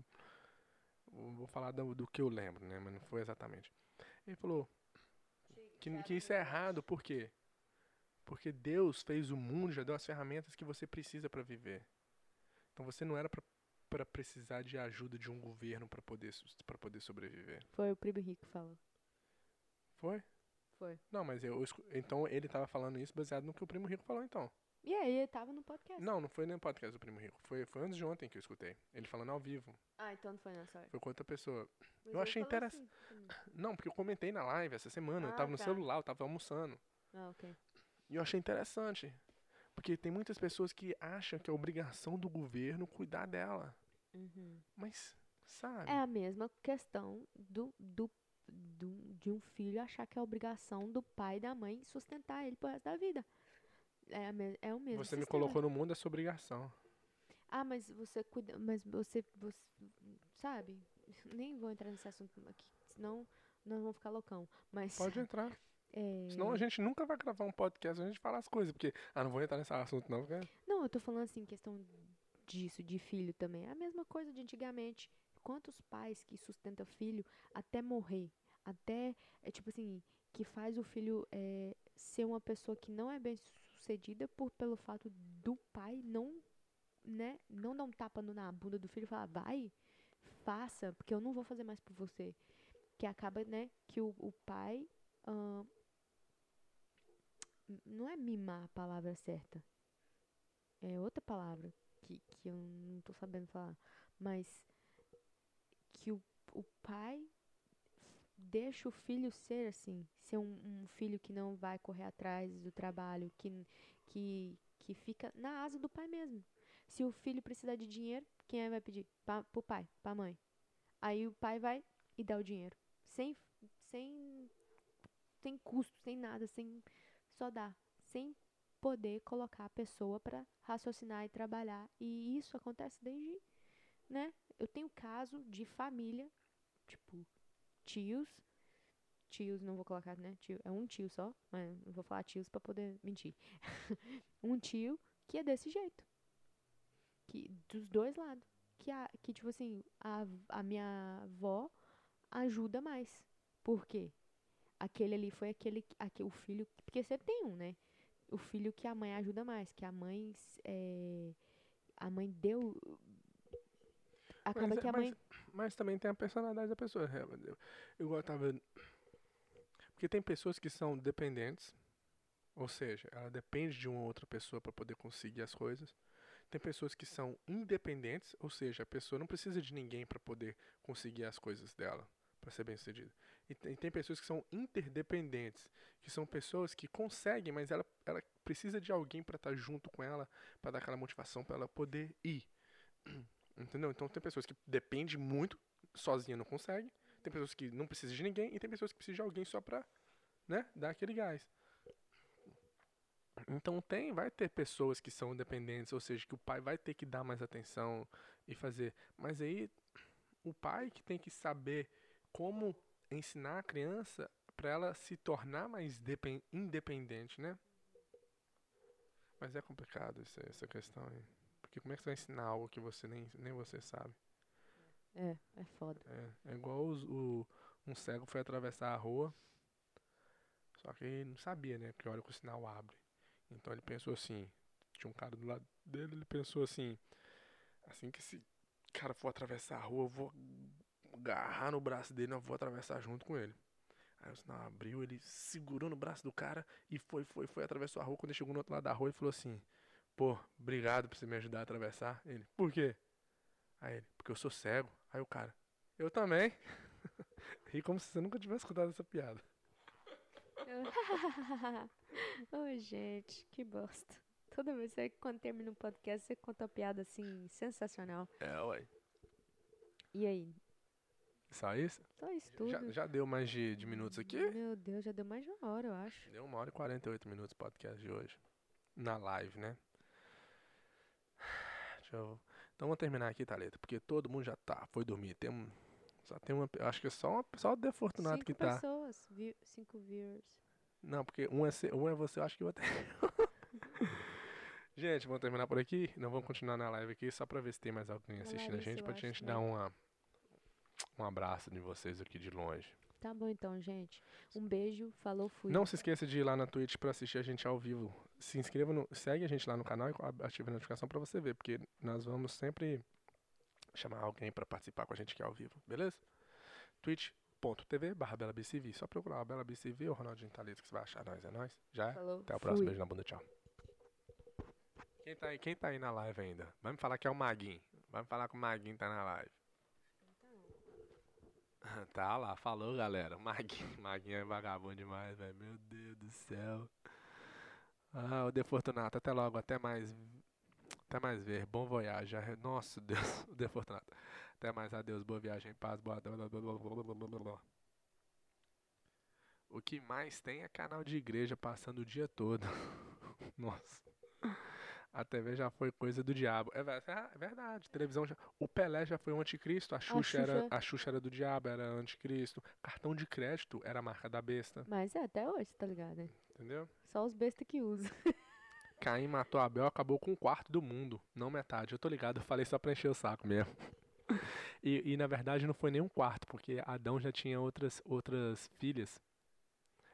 vou falar do, do que eu lembro, né? Mas não foi exatamente. Ele falou que, que isso é errado, por quê? Porque Deus fez o mundo, já deu as ferramentas que você precisa para viver. Então você não era para precisar de ajuda de um governo para poder, para poder sobreviver. Foi o Primo Rico que falou. Foi? Foi. Não, mas eu, então ele tava falando isso baseado no que o Primo Rico falou, então. E aí, ele tava no podcast. Não, não foi nem no podcast do Primo Rico. Foi, foi antes de ontem que eu escutei. Ele falando ao vivo. Ah, então não foi nessa hora. Foi com outra pessoa. Mas Eu achei falou interess- assim. Não, porque eu comentei na live essa semana. eu Ah, tava no tá. celular, eu tava almoçando. Ah, ok. E eu achei interessante. Porque tem muitas pessoas que acham que é obrigação do governo cuidar dela. Uhum. Mas, sabe? É a mesma questão do, do, do, de um filho achar que é obrigação do pai e da mãe sustentar ele pro resto da vida. É, é o mesmo Você me colocou no mundo, é sua obrigação. Ah, mas você cuida. Mas você, você. Sabe? Nem vou entrar nesse assunto aqui. Senão nós vamos ficar loucão. Mas. Pode entrar. é, Senão a gente nunca vai gravar um podcast a gente falar as coisas. Porque, ah, não vou entrar nesse assunto não. Porque... Não, eu tô falando assim, questão disso, de filho também. É a mesma coisa de antigamente. Quantos pais que sustentam filho até morrer? Até, é tipo assim, que faz o filho é, ser uma pessoa que não é bem sucedida por, pelo fato do pai não, né, não dar um tapa na bunda do filho e falar, vai, faça, porque eu não vou fazer mais por você. Que acaba, né, que o, o pai. não é mimar a palavra certa. É outra palavra que, que eu não tô sabendo falar. Mas que o, o pai deixa o filho ser assim. Ser um, um filho que não vai correr atrás do trabalho, que, que, que fica na asa do pai mesmo. Se o filho precisar de dinheiro, quem é que vai pedir? Pa, pro pai, pra mãe. Aí o pai vai e dá o dinheiro. Sem, sem, sem custo, sem nada, sem. Só dá. Sem poder colocar a pessoa para raciocinar e trabalhar. E isso acontece desde, né? Eu tenho caso de família, tipo, tios, tios, não vou colocar, né? Tio, é um tio só, mas não vou falar tios para poder mentir. um tio que é desse jeito. Que dos dois lados, que a, que tipo assim, a, a minha avó ajuda mais. Por quê? Aquele ali foi aquele, aquele o filho, porque sempre tem um, né? O filho que a mãe ajuda mais, que a mãe é, a mãe deu acaba Mas, é- que a mãe Mas também tem a personalidade da pessoa. é, Eu, eu tava. Porque tem pessoas que são dependentes, ou seja, ela depende de uma outra pessoa para poder conseguir as coisas. Tem pessoas que são independentes, ou seja, a pessoa não precisa de ninguém para poder conseguir as coisas dela, para ser bem sucedida. E tem, tem pessoas que são interdependentes, que são pessoas que conseguem, mas ela, ela precisa de alguém para estar junto com ela, para dar aquela motivação para ela poder ir. Entendeu? Então tem pessoas que dependem muito, sozinha não consegue. Tem pessoas que não precisam de ninguém e tem pessoas que precisam de alguém só pra, né, dar aquele gás. Então tem, vai ter pessoas que são independentes, ou seja, que o pai vai ter que dar mais atenção e fazer. Mas aí o pai que tem que saber como ensinar a criança pra ela se tornar mais depen- independente, né? Mas é complicado isso aí, essa questão aí. Porque como é que você vai ensinar algo que você nem, nem você sabe? é, é foda. É, é igual os- o, um cego foi atravessar a rua, só que ele não sabia, né? Porque a hora que o sinal abre. Então ele pensou assim, tinha um cara do lado dele, ele pensou assim, assim que esse cara for atravessar a rua, eu vou agarrar no braço dele, eu vou atravessar junto com ele. Aí o sinal abriu, ele segurou no braço do cara e foi, foi, foi, atravessou a rua. Quando ele chegou no outro lado da rua, ele falou assim, pô, obrigado por você me ajudar a atravessar. Ele, por quê? Aí ele, porque eu sou cego. Aí o cara, eu também. Ri como se você nunca tivesse escutado essa piada. Ô, gente, que bosta. Toda vez que quando termina um podcast, você conta uma piada assim, sensacional. É, ué. E aí? Só isso? Só isso tudo. Já, já deu mais de, de minutos aqui? Meu Deus, já deu mais de uma hora, eu acho. Deu uma hora e 48 minutos o podcast de hoje. Na live, né? Deixa eu... Então vamos terminar aqui, Thalita, porque todo mundo já tá, foi dormir. Tem um, só tem uma, acho que é só, uma, só o Defortunato Cinco que tá. pessoas, vi- cinco viewers. Não, porque um é, um é você, eu acho que é eu. Gente, vamos terminar por aqui. Não vamos continuar na live aqui, só pra ver se tem mais alguém assistindo a gente, pra gente dar não. uma, um abraço de vocês aqui de longe. Tá bom então, gente. Um beijo, falou, fui. Não se esqueça de ir lá na Twitch pra assistir a gente ao vivo. Se inscreva no. Segue a gente lá no canal e ative a notificação pra você ver, porque nós vamos sempre chamar alguém pra participar com a gente aqui ao vivo, beleza? twitch.tv barra BelaBCV. Só procurar a Bela BCV ou Ronaldinho Thalita que você vai achar nós, é nós? Já é? Falou, Até o próximo, fui. beijo na bunda, tchau. Quem tá aí, quem tá aí na live ainda? Vai me falar que é o Maguinho. Vai me falar que o Maguinho tá na live. Tá lá, falou galera. Maguinho, Maguinho é vagabundo demais, velho. Meu Deus do céu. Ah, o Defortunato, até logo, até mais. Até mais ver. Bom voyage. Nossa Deus, o Defortunato. Até mais, adeus, boa viagem, paz, boa. O que mais tem é canal de igreja passando o dia todo. Nossa. A TV já foi coisa do diabo. É, ver- é verdade. Televisão já. O Pelé já foi o anticristo. A Xuxa, Era, Xuxa. a Xuxa era do diabo, era anticristo. Cartão de crédito era a marca da besta. Mas é até hoje, tá ligado? né? Entendeu? Só os bestas que usam. Caim matou Abel, acabou com um quarto do mundo. Não metade. Eu tô ligado, eu falei só pra encher o saco mesmo. E, e, na verdade não foi nem um quarto, porque Adão já tinha outras, outras filhas.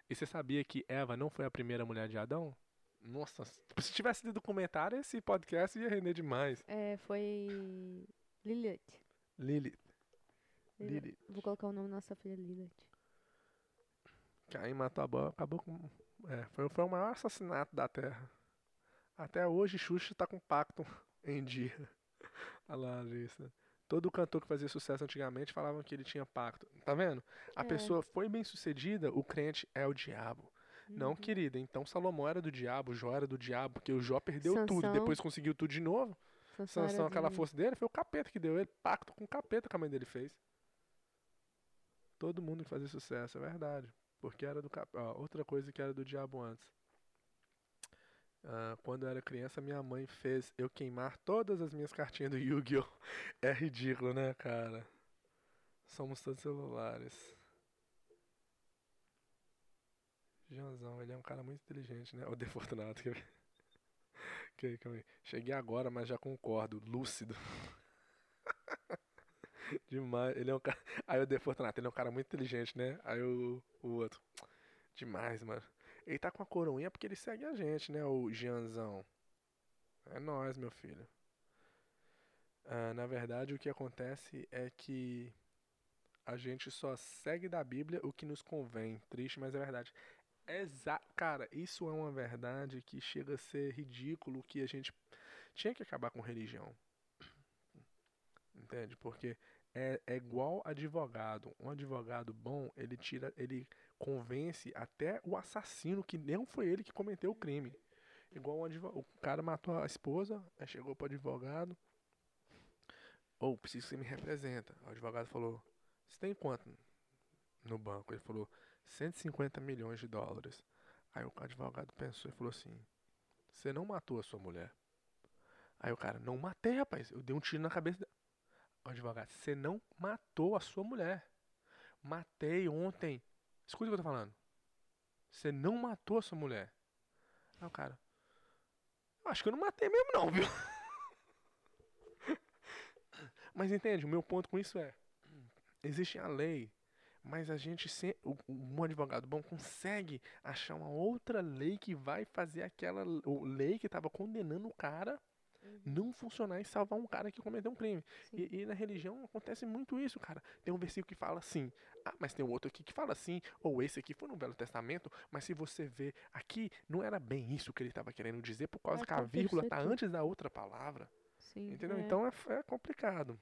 E você sabia que Eva não foi a primeira mulher de Adão? Nossa, se tivesse lido o comentário, esse podcast ia render demais. É, foi. Lilith. Lilith. Lilith. Lilith. Vou colocar o nome da nossa filha Lilith. Caim matou Abel, acabou com. É, foi, foi o maior assassinato da Terra. Até hoje, Xuxa tá com pacto em dia. Olha lá, Larissa. Todo cantor que fazia sucesso antigamente falavam que ele tinha pacto. Tá vendo? A É. pessoa foi bem sucedida, o crente é o diabo. Não, Uhum. querida. Então Salomão era do diabo, Jó era do diabo, porque o Jó perdeu tudo, Sansão. depois conseguiu tudo de novo. Sansão Sansão, aquela de- força dele, foi o capeta que deu ele. Pacto com o capeta que a mãe dele fez. Todo mundo que fazia sucesso, é verdade. Porque era do cap... ó, outra coisa que era do diabo antes. Ah, quando eu era criança, minha mãe fez eu queimar todas as minhas cartinhas do Yu-Gi-Oh! É ridículo, né, cara? Somos todos celulares. Joãozão, ele é um cara muito inteligente, né? O Defortunato. Que... que, que, cheguei agora, mas já concordo. Lúcido. Demais. Ele é um cara. Aí o Defortunato, ele é um cara muito inteligente, né? Aí o, o outro. Demais, mano. Ele tá com a coroinha porque ele segue a gente, né? O Gianzão. É nós, meu filho. Ah, na verdade, o que acontece é que a gente só segue da Bíblia o que nos convém. Triste, mas é verdade. Exa cara, isso é uma verdade que chega a ser ridículo que a gente tinha que acabar com religião. Entende? Porque é, é igual advogado. Um advogado bom, ele tira, ele convence até o assassino que não foi ele que cometeu o crime. Igual um o cara matou a esposa, aí chegou pro advogado. Ou, oh, preciso que você me representa. O advogado falou: Você tem quanto no banco? Ele falou: 150 milhões de dólares. Aí o advogado pensou e falou assim: Você não matou a sua mulher? Aí o cara: Não matei, rapaz. Eu dei um tiro na cabeça dela. O advogado: Você não matou a sua mulher. Matei ontem. Escuta o que eu tô falando. Você não matou a sua mulher. Aí o cara: Acho que eu não matei mesmo, não, viu? Mas entende? O meu ponto com isso é: existe a lei mas a gente, um advogado bom consegue achar uma outra lei que vai fazer aquela lei que estava condenando o cara uhum. não funcionar e salvar um cara que cometeu um crime. E, e, na religião acontece muito isso, cara. Tem um versículo que fala assim, ah, mas tem outro aqui que fala assim, ou esse aqui foi no Velho Testamento, mas se você vê aqui, não era bem isso que ele estava querendo dizer, por causa é, que a vírgula está antes da outra palavra. Sim, entendeu? É. Então é, é complicado.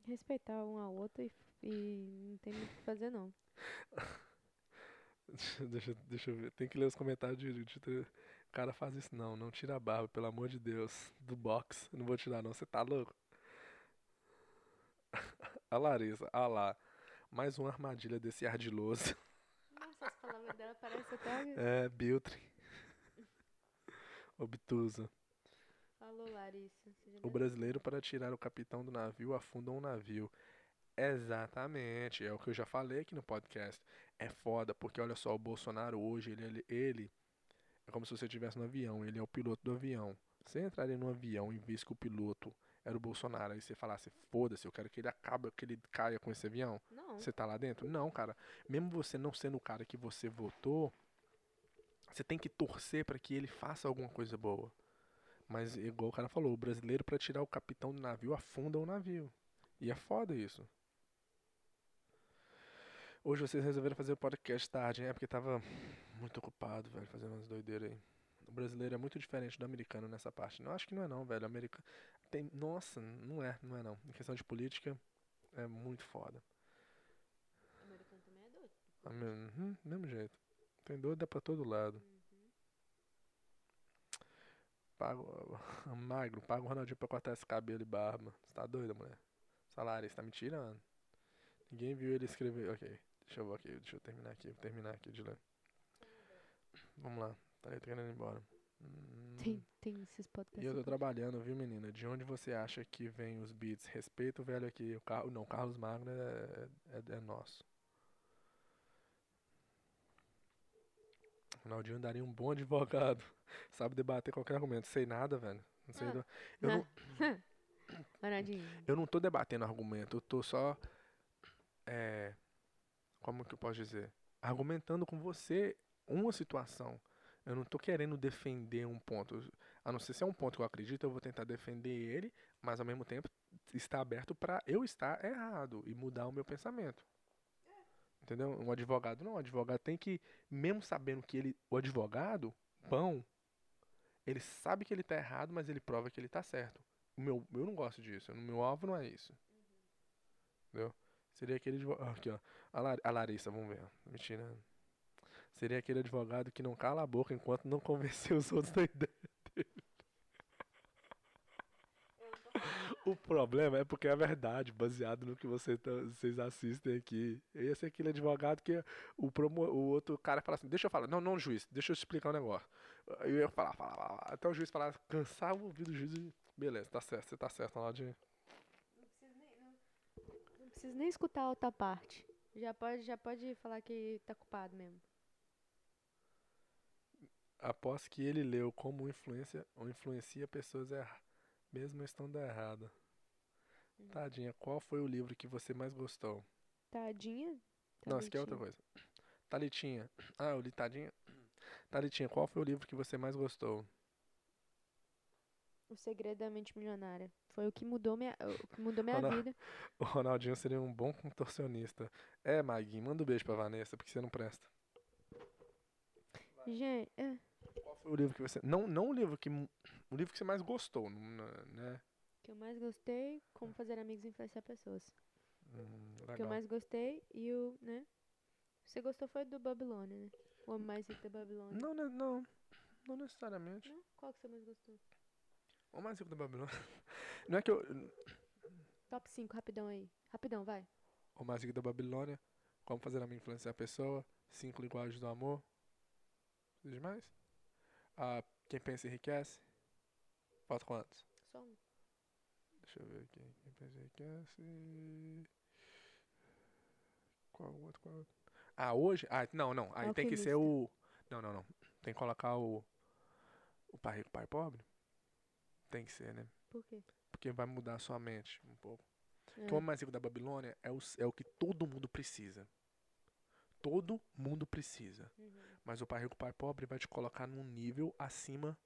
Respeitar um ao outro e e não tem muito o que fazer, não. deixa, deixa eu ver. Tem que ler os comentários de, de, de, Cara, faz isso não. Não tira a barba, pelo amor de Deus. Do box. Não vou tirar, não. Você tá louco? a Larissa. Ah lá. Mais uma armadilha desse ardiloso. Nossa, as palavras dela parecem até. É, Biltre. Obtusa. Falou, Larissa. O brasileiro, para tirar o capitão do navio, afunda um navio. Exatamente, é o que eu já falei aqui no podcast. É foda, porque olha só, o Bolsonaro hoje, ele, ele é como se você estivesse no avião, ele é o piloto do avião. Você entraria no avião e visse que o piloto era o Bolsonaro, aí você falasse, foda-se, eu quero que ele acabe, que ele caia com esse avião. Não. Você tá lá dentro? Não, cara. Mesmo você não sendo o cara que você votou, você tem que torcer para que ele faça alguma coisa boa. Mas, igual o cara falou, o brasileiro, para tirar o capitão do navio, afunda o navio. E é foda isso. Hoje vocês resolveram fazer o podcast tarde, né? Porque tava muito ocupado, velho, fazendo umas doideiras aí. O brasileiro é muito diferente do americano nessa parte. Não acho que não é não, velho. O americano tem, nossa, não é, não é não. Em questão de política é muito foda. O americano também é doido. Uhum, mesmo jeito. Tem doido pra todo lado. Uhum. Pago, magro, paga o Ronaldinho pra cortar esse cabelo e barba. Você tá doida, mulher? Salário, você tá me tirando. Ninguém viu ele escrever. Ok. Deixa eu ver aqui, deixa eu terminar aqui, vou terminar aqui de ler. Vamos lá, tá aí ir embora. Hum. Tem, tem esses podcasts. E eu tô trabalhando, viu, menina? De onde você acha que vem os beats? Respeito o velho aqui. O carro, não, Carlos Magno é, é, é nosso. Ronaldinho daria um bom advogado. Sabe debater qualquer argumento. Sei nada, velho. Não sei. Ah, do... Eu não. Ronaldinho. Eu não tô debatendo argumento. Eu tô só. É, como que eu posso dizer? Argumentando com você uma situação. Eu não estou querendo defender um ponto. A não ser se é um ponto que eu acredito, eu vou tentar defender ele, mas ao mesmo tempo está aberto para eu estar errado e mudar o meu pensamento. Entendeu? Um advogado não, o advogado tem que, mesmo sabendo que ele, o advogado, pão, ele sabe que ele está errado, mas ele prova que ele está certo. O meu, eu não gosto disso. O meu alvo não é isso. Entendeu? Seria aquele advogado. Aqui, ó. A, Lar a Larissa, vamos ver. Mentira. Seria aquele advogado que não cala a boca enquanto não convenceu os outros da ideia dele. O problema é porque é verdade, baseado no que você tá, vocês assistem aqui. Esse é aquele advogado que o, promo, o outro cara fala assim: Deixa eu falar, não, não, juiz, deixa eu explicar um negócio. Eu ia falar, falar, falar, até o juiz falar, cansar o ouvido do juiz beleza, tá certo, você tá certo na hora de. Não precisa nem, não, não precisa nem escutar a outra parte. Já pode, já pode falar que tá culpado mesmo. Após que ele leu como influência ou influencia pessoas erra, mesmo estando errada. Uhum. Tadinha, qual foi o livro que você mais gostou? Tadinha? Não, isso aqui é outra Talitinha. coisa. Talitinha. Ah, eu li Tadinha. Talitinha, qual foi o livro que você mais gostou? O Segredo da Mente Milionária. Foi o que mudou minha, o que mudou minha Ronaldo. vida. O Ronaldinho seria um bom contorcionista. É, Maguinho, manda um beijo pra Vanessa, porque você não presta. Gente, é, Qual foi o livro que você. Não, não o livro que. O livro que você mais gostou, não- né? que eu mais gostei, Como Fazer Amigos e Influenciar Pessoas. Hum, que eu mais gostei e o, né? Você gostou foi do Babilônia, né? O Homem Mais Rico da Babilônia. Não, né, não. Não necessariamente. Não? Qual que você mais gostou? O mais rico da Babilônia. Não é que eu. Top 5, rapidão aí. Rapidão, vai. O mais rico da Babilônia. Como fazer a minha influenciar a pessoa. Cinco linguagens do amor. De mais? Ah, quem pensa enriquece. Falta quantos? Só um. Deixa eu ver aqui. Quem pensa enriquece. Qual o outro? Qual outro? Ah, hoje? Ah, não, não. Aí tem que ser Alquimista. o. Não, não, não. Tem que colocar o. O pai rico, pai pobre? Tem que ser, né? Por quê? Porque vai mudar a sua mente um pouco. É. O homem mais rico da Babilônia é o, é o que todo mundo precisa. Todo mundo precisa. Uhum. Mas o pai rico, pai pobre vai te colocar num nível acima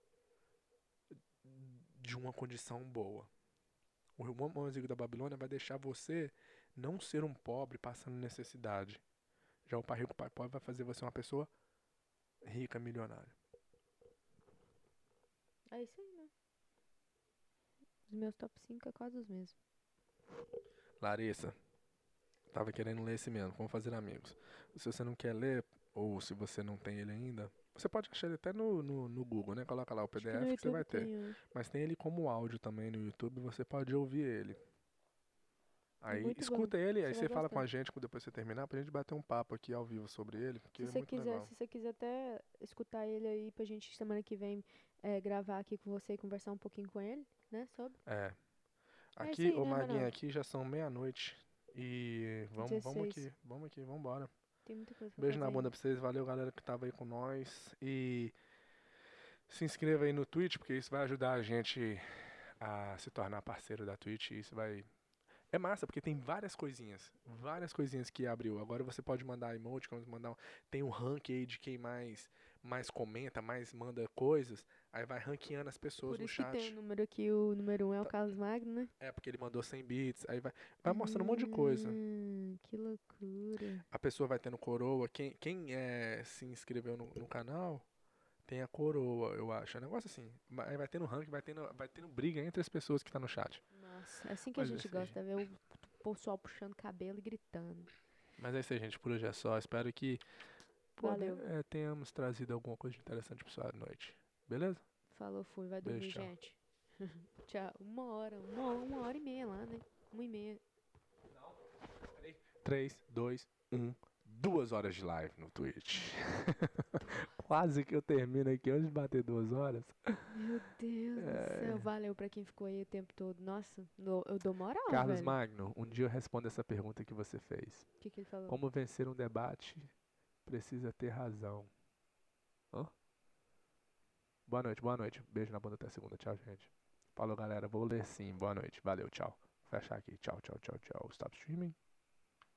de uma condição boa. O rico da Babilônia vai deixar você não ser um pobre passando necessidade. Já o pai rico, pai pobre vai fazer você uma pessoa rica, milionária. É isso aí? Os meus top 5 é quase os mesmos. Larissa, tava querendo ler esse mesmo, vamos fazer amigos. Se você não quer ler, ou se você não tem ele ainda, você pode achar ele até no, no, no Google, né? Coloca lá o que PDF no que, você vai ter. tem. Mas tem ele como áudio também no YouTube, você pode ouvir ele. Aí muito bom, escuta ele, aí você você vai fala com a gostar. gente quando depois você terminar, pra gente bater um papo aqui ao vivo sobre ele, porque Se é você muito quiser, legal. se você quiser até escutar ele aí pra gente semana que vem é, gravar aqui com você e conversar um pouquinho com ele, né? Sobre. É. É Aqui, isso aí, ô né, Maguinha, aqui já são meia-noite. E vamos, vamos 16. aqui, vamos aqui, vamos embora. Tem muita coisa pra Beijo na bunda pra vocês, valeu galera que tava aí com nós. E se inscreva aí no Twitch, porque isso vai ajudar a gente a se tornar parceiro da Twitch. Isso vai. É massa, porque tem várias coisinhas. Várias coisinhas que abriu. Agora você pode mandar emoticons, mandar. um- Tem um rank aí de quem mais, mais comenta, mais manda coisas. Aí vai ranqueando as pessoas Por no isso que tem chat. o número aqui, o número 1 um é o Tá. Carlos Magno, né? É, porque ele mandou 100 bits. Aí vai, vai mostrando um monte de coisa. Hum, que loucura. a pessoa vai tendo coroa. Quem, quem é, se inscreveu no, no canal tem a coroa, eu acho. É um negócio assim. Aí vai tendo ranking, vai tendo, vai tendo briga entre as pessoas que tá no chat. Nossa, é assim que Mas a gente aí. gosta, ver o pessoal puxando cabelo e gritando. Mas é isso aí, gente. Por hoje é só. Espero que Valeu. né, é, tenhamos trazido alguma coisa de interessante pra sua noite. Beleza? Falou, fui, vai dormir, Beijo, tchau. gente. tchau. Uma hora, uma, uma hora e meia lá, né? Uma e meia. 3, 2, 1. Duas horas de live no Twitch. Quase que eu termino aqui antes de bater duas horas. Meu Deus É. do céu. Valeu pra quem ficou aí o tempo todo. Nossa, eu dou moral, Carlos velho. Magno, um dia eu respondo essa pergunta que você fez. O que, que ele falou? Como vencer um debate precisa ter razão. Hã? Boa noite, boa noite. Beijo na bunda até segunda. Tchau, gente. Falou, galera. Vou ler sim. Boa noite. Valeu, tchau. Fechar aqui. Tchau, tchau, tchau, tchau. Stop streaming.